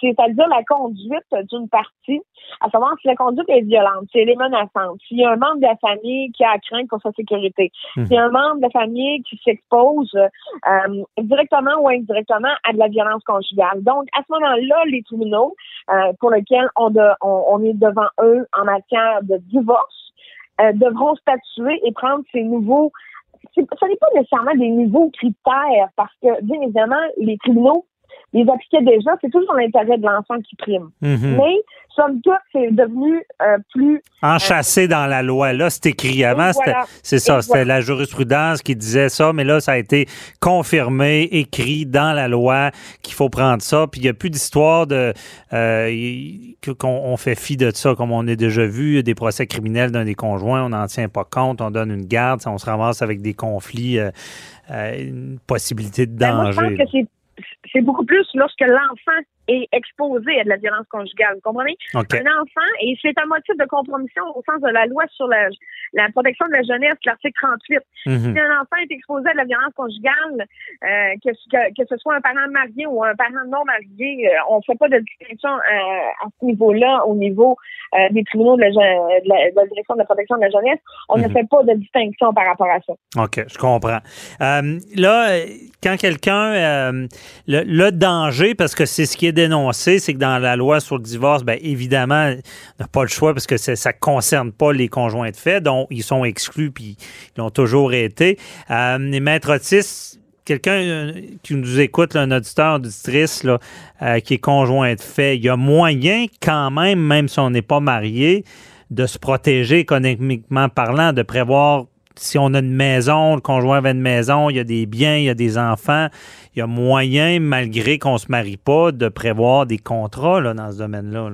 c'est-à-dire la conduite d'une partie, à savoir si la conduite est violente, si elle est menaçante, s'il y a un membre de la famille qui a crainte pour sa sécurité, s'il y a un membre de la famille qui s'expose euh, directement ou indirectement à de la violence conjugale. Donc, à ce moment-là, les tribunaux euh, pour lesquels on, on, est devant eux en matière de divorce euh, devront statuer et prendre ces nouveaux ce n'est pas nécessairement des nouveaux critères parce que, bien évidemment, les tribunaux les appliquaient déjà, c'est toujours l'intérêt de l'enfant qui prime. Mhm. Mais, somme toute, c'est devenu euh, plus... Enchâssé dans la loi. Là, c'est écrit avant, c'est ça, c'était la jurisprudence qui disait ça, mais là, ça a été confirmé, écrit dans la loi qu'il faut prendre ça, puis il n'y a plus d'histoire de euh, qu'on fait fi de ça, comme on a déjà vu, des procès criminels d'un des conjoints, on n'en tient pas compte, on donne une garde, on se ramasse avec des conflits, euh, une possibilité de danger. Ben, moi, je pense que c'est beaucoup plus lorsque l'enfant est exposé à de la violence conjugale. Vous comprenez? Un enfant, et c'est un motif de compromission au sens de la loi sur la, la protection de la jeunesse, l'article 38. Mhm. Si un enfant est exposé à de la violence conjugale, euh, que, que, ce soit un parent marié ou un parent non marié, euh, on ne fait pas de distinction euh, à ce niveau-là, au niveau des tribunaux de la, de, la, direction de la protection de la jeunesse. On ne mhm. fait pas de distinction par rapport à ça. OK, je comprends. là, quand quelqu'un... le, le danger, parce que c'est ce qui est dénoncé, c'est que dans la loi sur le divorce, bien évidemment, on n'a pas le choix parce que ça ne concerne pas les conjoints de fait, donc ils sont exclus puis ils ont toujours été. Euh, les maîtres autistes, quelqu'un euh, qui nous écoute, un auditeur, auditrice, là, euh, qui est conjoint de fait, il y a moyen quand même, même si on n'est pas marié, de se protéger économiquement parlant, de prévoir si on a une maison, le conjoint avait une maison, il y a des biens, il y a des enfants, il y a moyen, malgré qu'on se marie pas, de prévoir des contrats là, dans ce domaine-là.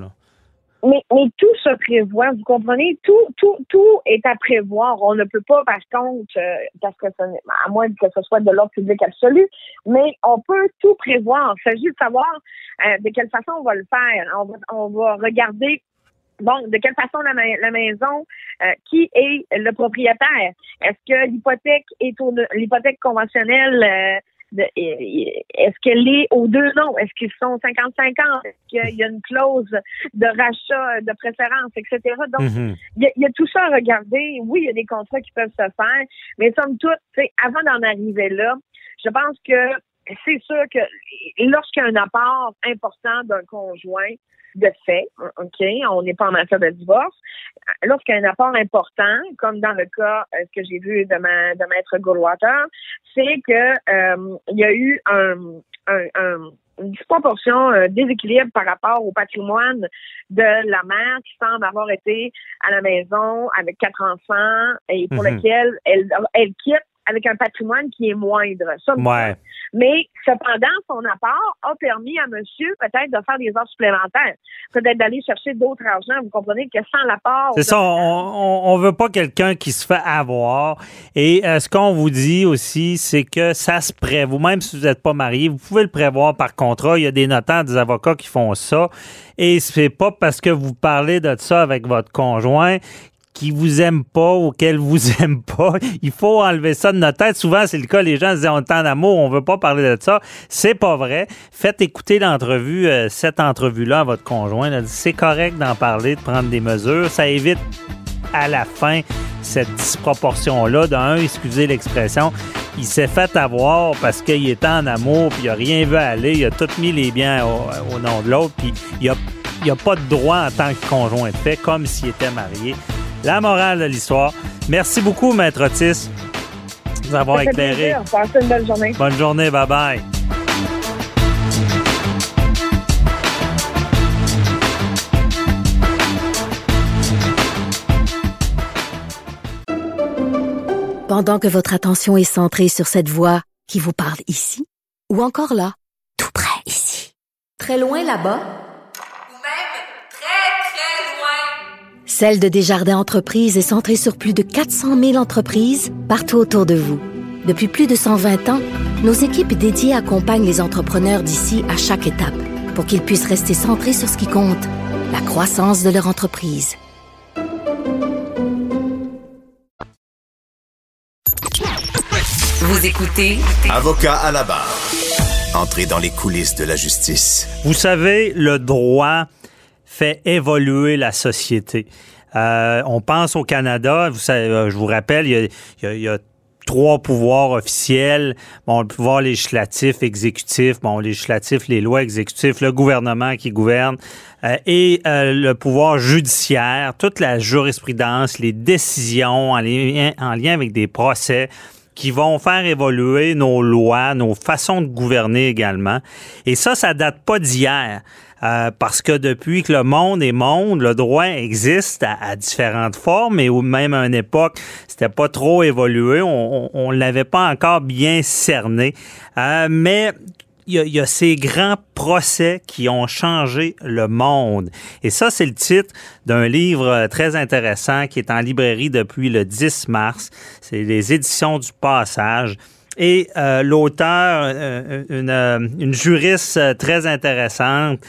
Mais, tout se prévoit, vous comprenez? Tout, tout, tout est à prévoir. On ne peut pas, par contre, euh, parce que à moins que ce soit de l'ordre public absolu, mais on peut tout prévoir. Il s'agit de savoir euh, de quelle façon on va le faire. On va, on va regarder bon, de quelle façon la, la maison, euh, qui est le propriétaire? Est-ce que l'hypothèque est l'hypothèque conventionnelle euh, est-ce qu'elle est aux deux noms? Est-ce qu'ils sont 50-50? Est-ce qu'il y a une clause de rachat, de préférence, etc.? Donc, mm-hmm. il, y a, tout ça à regarder. Oui, il y a des contrats qui peuvent se faire, mais somme toute, avant d'en arriver là, je pense que c'est sûr que lorsqu'il y a un apport important d'un conjoint, de fait, OK, on n'est pas en matière de divorce. Lorsqu'il y a un apport important, comme dans le cas euh, que j'ai vu de, ma, de Maître Goldwater, c'est que euh, il y a eu un, une disproportion, un déséquilibre par rapport au patrimoine de la mère qui semble avoir été à la maison avec quatre enfants et pour mhm. lequel elle, elle quitte avec un patrimoine qui est moindre. Ça, Mais cependant, son apport a permis à monsieur peut-être de faire des heures supplémentaires, peut-être d'aller chercher d'autres argent. Vous comprenez que sans l'apport... C'est ça, on, ne veut pas quelqu'un qui se fait avoir. Et euh, ce qu'on vous dit aussi, c'est que ça se prévoit. Même si vous n'êtes pas marié, vous pouvez le prévoir par contrat. Il y a des notaires, des avocats qui font ça. Et c'est pas parce que vous parlez de ça avec votre conjoint qui vous aime pas ou qu'elle vous <laughs> aime pas. Il faut enlever ça de notre tête. Souvent, c'est le cas. Les gens se disent on est en amour, on veut pas parler de ça. C'est pas vrai. Faites écouter l'entrevue, euh, cette entrevue-là à votre conjoint. C'est correct d'en parler, de prendre des mesures. Ça évite à la fin cette disproportion-là. D'un, excusez l'expression, il s'est fait avoir parce qu'il était en amour, puis il a rien vu aller. Il a tout mis les biens au, nom de l'autre, puis il a, il a pas de droit en tant que conjoint de fait, comme s'il était marié la morale de l'histoire. Merci beaucoup, Maître Otis, de nous avoir éclairé. Passez une belle journée. Bonne journée. Bye-bye. Pendant que votre attention est centrée sur cette voix qui vous parle ici, ou encore là, tout près ici, très loin là-bas, Celle de Desjardins Entreprises est centrée sur plus de 400 000 entreprises partout autour de vous. Depuis plus de 120 ans, nos équipes dédiées accompagnent les entrepreneurs d'ici à chaque étape pour qu'ils puissent rester centrés sur ce qui compte, la croissance de leur entreprise. Vous écoutez Avocat à la barre. Entrez dans les coulisses de la justice. Vous savez, le droit fait évoluer la société. Euh, on pense au Canada, euh, je vous rappelle, il y a, trois pouvoirs officiels. Bon, le pouvoir législatif, exécutif, bon, législatif, les lois exécutives, le gouvernement qui gouverne euh, et le pouvoir judiciaire, toute la jurisprudence, les décisions en lien, en lien avec des procès qui vont faire évoluer nos lois, nos façons de gouverner également. Et ça, ça date pas d'hier. Euh, parce que depuis que le monde est monde, le droit existe à, différentes formes et même à une époque, c'était pas trop évolué, on, on, l'avait pas encore bien cerné. Euh, mais il y, a, ces grands procès qui ont changé le monde. Et ça, c'est le titre d'un livre très intéressant qui est en librairie depuis le 10 mars. C'est les éditions du Passage. Et euh, l'auteur, euh, une, euh, une, juriste très intéressante,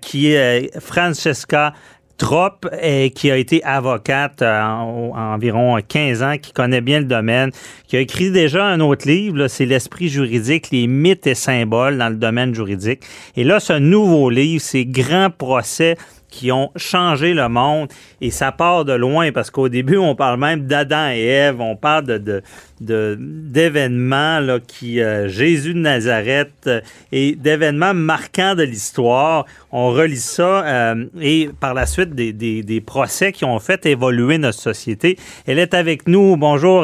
qui est Francesca Trop, et qui a été avocate en, environ 15 ans, qui connaît bien le domaine, qui a écrit déjà un autre livre, c'est L'esprit juridique, les mythes et symboles dans le domaine juridique. Et là, ce nouveau livre, c'est Grand procès qui ont changé le monde et ça part de loin parce qu'au début on parle même d'Adam et Ève, on parle de, d'événements là qui euh, Jésus de Nazareth euh, et d'événements marquants de l'histoire. On relit ça euh, et par la suite des, des, procès qui ont fait évoluer notre société. Elle est avec nous. Bonjour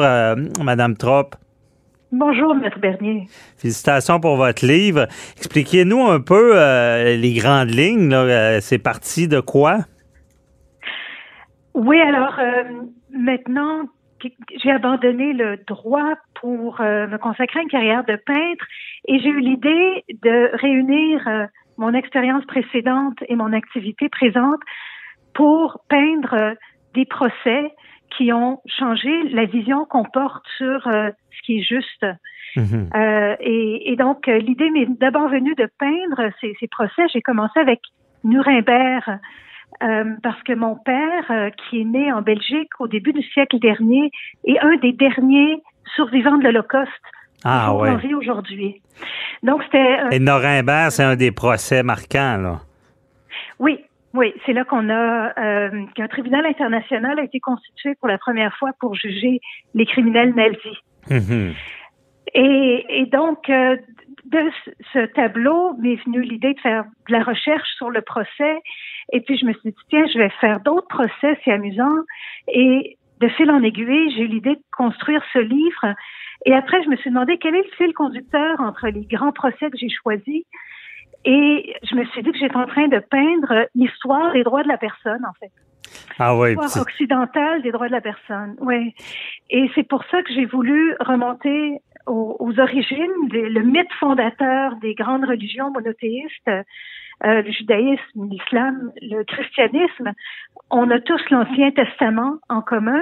Madame Trop. Bonjour, Maître Bernier. Félicitations pour votre livre. Expliquez-nous un peu euh, les grandes lignes. Euh, c'est parti de quoi? Oui, alors euh, maintenant, j'ai abandonné le droit pour me consacrer à une carrière de peintre et j'ai eu l'idée de réunir mon expérience précédente et mon activité présente pour peindre des procès qui ont changé la vision qu'on porte sur euh, ce qui est juste. Mhm. Euh, et, donc, euh, l'idée m'est d'abord venue de peindre ces, ces procès. J'ai commencé avec Nuremberg. parce que mon père, qui est né en Belgique au début du siècle dernier, est un des derniers survivants de l'Holocauste ah, ouais. vit aujourd'hui. Donc c'était. Et Nuremberg, c'est un des procès marquants, là. Oui, oui, c'est là qu'on a euh, qu'un tribunal international a été constitué pour la première fois pour juger les criminels nazis. Mhm. Et, donc, euh, de ce tableau m'est venue l'idée de faire de la recherche sur le procès. Et puis, je me suis dit, tiens, je vais faire d'autres procès, c'est amusant. Et de fil en aiguille, j'ai eu l'idée de construire ce livre. Et après, je me suis demandé quel est le fil conducteur entre les grands procès que j'ai choisis et je me suis dit que j'étais en train de peindre l'histoire des droits de la personne, en fait. Ah oui. L'histoire occidentale des droits de la personne, oui. Et c'est pour ça que j'ai voulu remonter aux, origines, le mythe fondateur des grandes religions monothéistes, euh, le judaïsme, l'islam, le christianisme. On a tous l'Ancien Testament en commun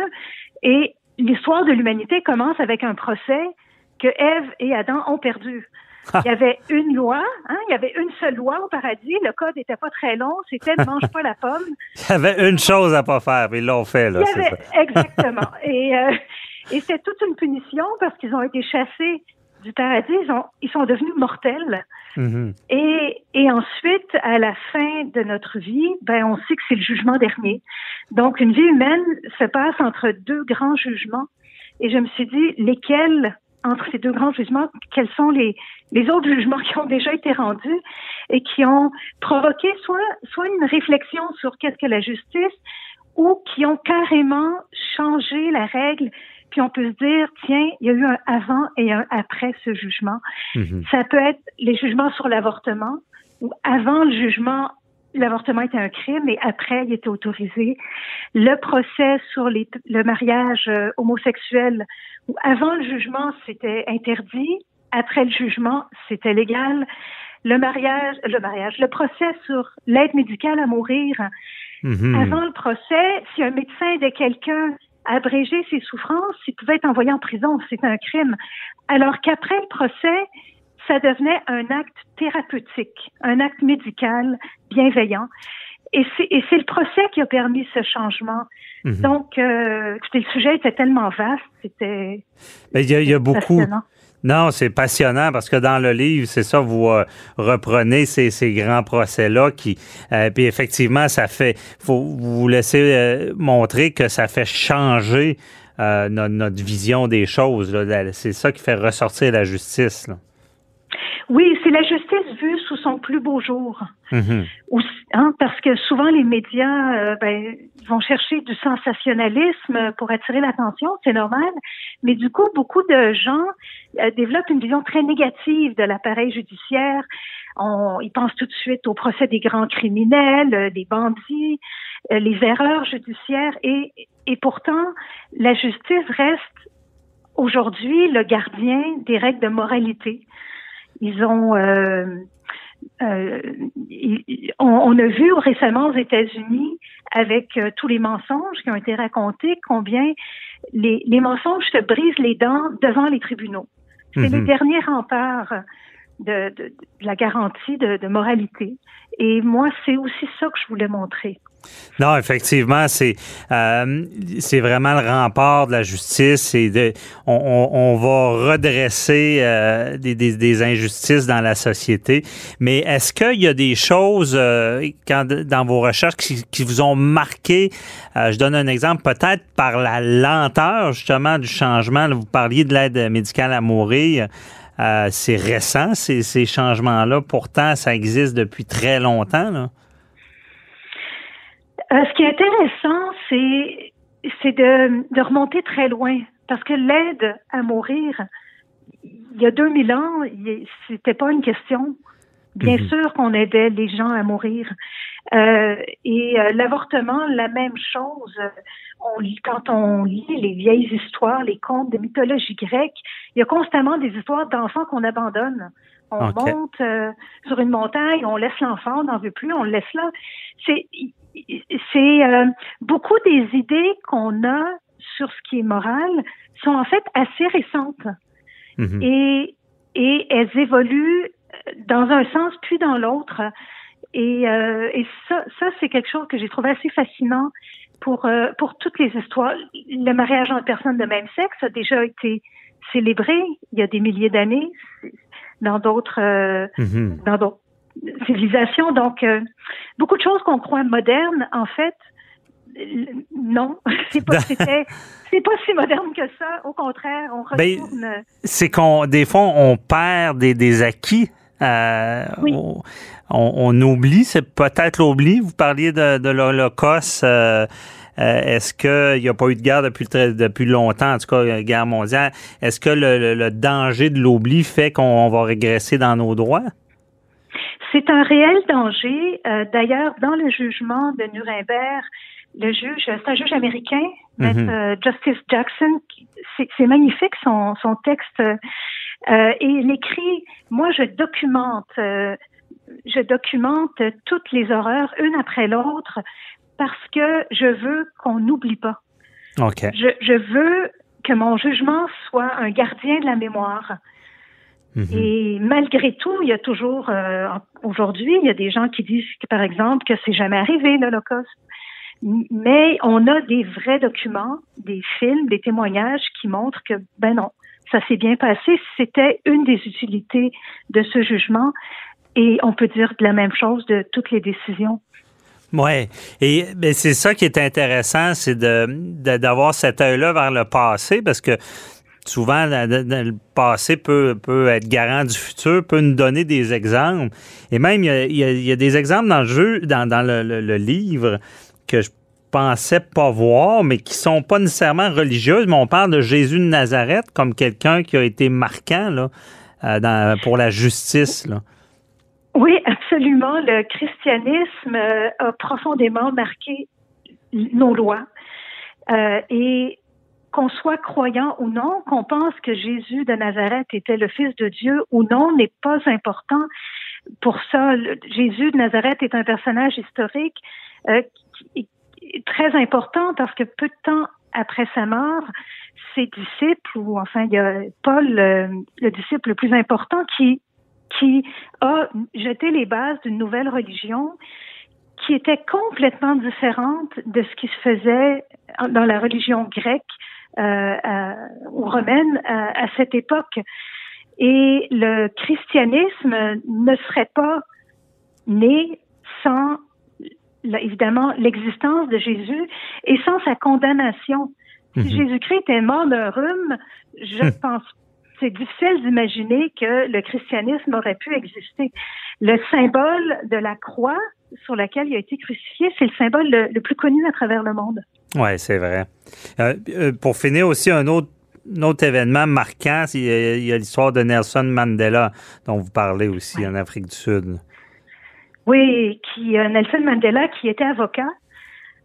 et l'histoire de l'humanité commence avec un procès que Ève et Adam ont perdu. <laughs> Il y avait une loi, hein, il y avait une seule loi au paradis. Le code n'était pas très long, c'était ne mange pas la pomme. <laughs> Il y avait une chose à pas faire, ils l'ont fait. Là, Exactement. <laughs> et, euh, et c'était toute une punition parce qu'ils ont été chassés du paradis, ils, ont, ils sont devenus mortels. Mm-hmm. et, et ensuite, à la fin de notre vie, ben, on sait que c'est le jugement dernier. Donc, une vie humaine se passe entre deux grands jugements. Et je me suis dit, lesquels entre ces deux grands jugements, quels sont les, les autres jugements qui ont déjà été rendus et qui ont provoqué soit, soit une réflexion sur qu'est-ce que la justice ou qui ont carrément changé la règle puis on peut se dire, tiens, il y a eu un avant et un après ce jugement. Mhm. Ça peut être les jugements sur l'avortement, ou avant le jugement, l'avortement était un crime et après, il était autorisé. Le procès sur les, le mariage euh, homosexuel, où avant le jugement, c'était interdit, après le jugement, c'était légal. Le mariage, le mariage, le procès sur l'aide médicale à mourir. Mhm. Avant le procès, si un médecin aidait quelqu'un à abréger ses souffrances, il pouvait être envoyé en prison. C'est un crime. Alors qu'après le procès, ça devenait un acte thérapeutique, un acte médical bienveillant. Et c'est le procès qui a permis ce changement. Mhm. Donc, euh, le sujet était tellement vaste, c'était. Il y, a, beaucoup. Non, c'est passionnant parce que dans le livre, c'est ça, vous euh, reprenez ces, ces grands procès-là qui, euh, puis effectivement, ça fait, faut vous laisser euh, montrer que ça fait changer notre, notre, vision des choses. C'est ça qui fait ressortir la justice. Là. Oui, c'est la justice vue sous son plus beau jour. Mm-hmm. Hein, parce que souvent les médias euh, ben, vont chercher du sensationnalisme pour attirer l'attention, c'est normal. Mais du coup, beaucoup de gens euh, développent une vision très négative de l'appareil judiciaire. On, ils pensent tout de suite au procès des grands criminels, euh, des bandits, les erreurs judiciaires. Et, et pourtant, la justice reste aujourd'hui le gardien des règles de moralité. Ils ont euh, euh, on, a vu récemment aux États-Unis, avec euh, tous les mensonges qui ont été racontés, combien les, mensonges se brisent les dents devant les tribunaux. C'est le mhm. dernier rempart de, la garantie de moralité. Et moi, c'est aussi ça que je voulais montrer. Non, effectivement, c'est euh, c'est vraiment le rempart de la justice et de, on, on, va redresser euh, des, des, des, injustices dans la société. Mais est-ce qu'il y a des choses euh, quand, dans vos recherches qui, qui vous ont marqué? Euh, je donne un exemple, peut-être par la lenteur justement du changement. vous parliez de l'aide médicale à mourir. Euh, c'est récent, ces, ces changements-là. Pourtant, ça existe depuis très longtemps. Là. Euh, ce qui est intéressant, c'est c'est de, de remonter très loin, parce que l'aide à mourir, il y a 2000 ans, c'était pas une question. Bien mhm. sûr qu'on aidait les gens à mourir. Euh, et euh, l'avortement, la même chose. On, quand on lit les vieilles histoires, les contes de mythologie grecque, il y a constamment des histoires d'enfants qu'on abandonne. On monte euh, sur une montagne, on laisse l'enfant, on n'en veut plus, on le laisse là. C'est c'est euh, beaucoup des idées qu'on a sur ce qui est moral sont en fait assez récentes mhm. et et elles évoluent dans un sens puis dans l'autre et, euh, et ça ça c'est quelque chose que j'ai trouvé assez fascinant pour euh, pour toutes les histoires le mariage entre personnes de même sexe a déjà été célébré il y a des milliers d'années dans d'autres mhm. dans d'autres civilisation. Donc, euh, beaucoup de choses qu'on croit modernes, en fait, non, <laughs> c'est pas, <laughs> c'est pas si moderne que ça. Au contraire, on ben, retourne. c'est qu'on, des fois, on perd des, des acquis. Euh, on, on, oublie, c'est peut-être l'oubli. Vous parliez de, de l'Holocauste. Euh, est-ce qu'il n'y a pas eu de guerre depuis, depuis longtemps, en tout cas, guerre mondiale? Est-ce que le, le danger de l'oubli fait qu'on va régresser dans nos droits? C'est un réel danger. Euh, d'ailleurs, dans le jugement de Nuremberg, le juge, c'est un juge américain, euh, Justice Jackson, c'est magnifique son, son texte. Euh, et il écrit, moi je documente, je documente toutes les horreurs une après l'autre parce que je veux qu'on n'oublie pas. Okay. Je, je veux que mon jugement soit un gardien de la mémoire. Mhm. Et malgré tout, il y a toujours, euh, aujourd'hui, il y a des gens qui disent, que, par exemple, que c'est jamais arrivé l'Holocauste. Mais on a des vrais documents, des films, des témoignages qui montrent que, ben non, ça s'est bien passé. C'était une des utilités de ce jugement. Et on peut dire de la même chose de toutes les décisions. Oui, et ben, c'est ça qui est intéressant, c'est de d'avoir cet œil-là vers le passé, parce que souvent, le passé peut, peut être garant du futur, peut nous donner des exemples. Et même, il y a, des exemples dans le jeu, dans, le, livre, que je pensais pas voir, mais qui sont pas nécessairement religieuses, mais on parle de Jésus de Nazareth comme quelqu'un qui a été marquant là, euh, pour la justice. Là. Oui, absolument. Le christianisme euh, a profondément marqué nos lois. Euh, et qu'on soit croyant ou non, qu'on pense que Jésus de Nazareth était le Fils de Dieu ou non, n'est pas important. Pour ça, Jésus de Nazareth est un personnage historique euh, très important parce que peu de temps après sa mort, ses disciples, ou enfin, il y a Paul, le disciple le plus important, qui, qui a jeté les bases d'une nouvelle religion qui était complètement différente de ce qui se faisait dans la religion grecque euh, ou romaine à, cette époque. Et le christianisme ne serait pas né sans, évidemment, l'existence de Jésus et sans sa condamnation. Si mhm. Jésus-Christ était mort d'un rhume, je hum. pense c'est difficile d'imaginer que le christianisme aurait pu exister. Le symbole de la croix sur laquelle il a été crucifié, c'est le symbole le, plus connu à travers le monde. Oui, c'est vrai. Euh, euh, pour finir aussi, un autre autre événement marquant, il y a, l'histoire de Nelson Mandela, dont vous parlez aussi en Afrique du Sud. Oui, qui euh, Nelson Mandela, qui était avocat,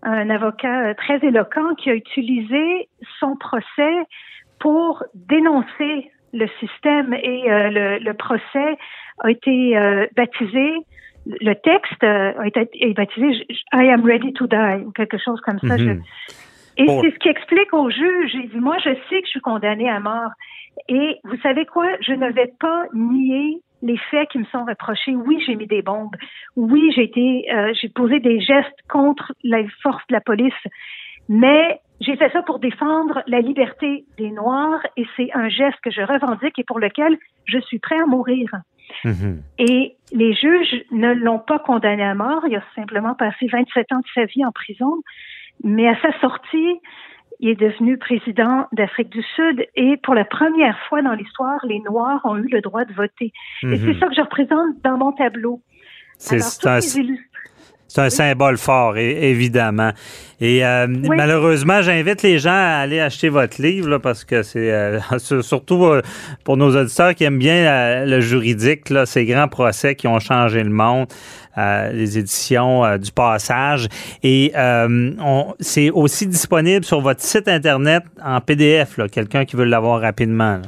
un avocat très éloquent, qui a utilisé son procès pour dénoncer le système et euh, le, procès a été euh, baptisé, le texte euh, a été baptisé I am ready to die ou quelque chose comme ça. Mhm. et c'est ce qui explique au juge. Il dit, moi, je sais que je suis condamné à mort. Et vous savez quoi? Je ne vais pas nier les faits qui me sont reprochés. Oui, j'ai mis des bombes. Oui, j'ai été, j'ai posé des gestes contre les forces de la police. Mais j'ai fait ça pour défendre la liberté des Noirs et c'est un geste que je revendique et pour lequel je suis prêt à mourir. Mhm. Et les juges ne l'ont pas condamné à mort. Il a simplement passé 27 ans de sa vie en prison. Mais à sa sortie, il est devenu président d'Afrique du Sud et pour la première fois dans l'histoire, les Noirs ont eu le droit de voter. Et mhm. c'est ça que je représente dans mon tableau. C'est ça. C'est un symbole fort, évidemment. Et euh, malheureusement, j'invite les gens à aller acheter votre livre parce que c'est euh, <laughs> surtout euh, pour nos auditeurs qui aiment bien le juridique, là, ces grands procès qui ont changé le monde. les éditions du Passage. Et c'est aussi disponible sur votre site Internet en PDF, quelqu'un qui veut l'avoir rapidement.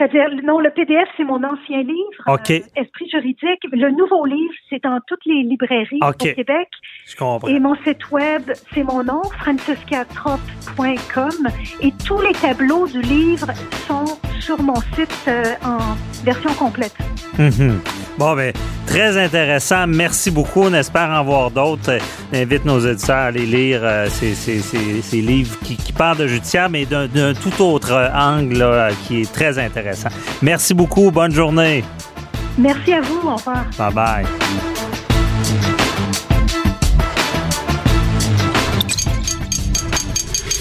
C'est-à-dire, non, le PDF, c'est mon ancien livre, euh, Esprit juridique. Le nouveau livre, c'est dans toutes les librairies au Québec. Je comprends. Et mon site web, c'est mon nom, franciscatrop.com. Et tous les tableaux du livre sont sur mon site euh, en version complète. Mhm. Bon, ben, très intéressant. Merci beaucoup. On espère en voir d'autres. J'invite nos éditeurs à aller lire euh, ces, livres qui, parlent de judiciaire, mais d'un tout autre angle qui est très intéressant. Merci beaucoup. Bonne journée. Merci à vous. Au revoir. Bye bye.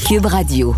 Cube Radio.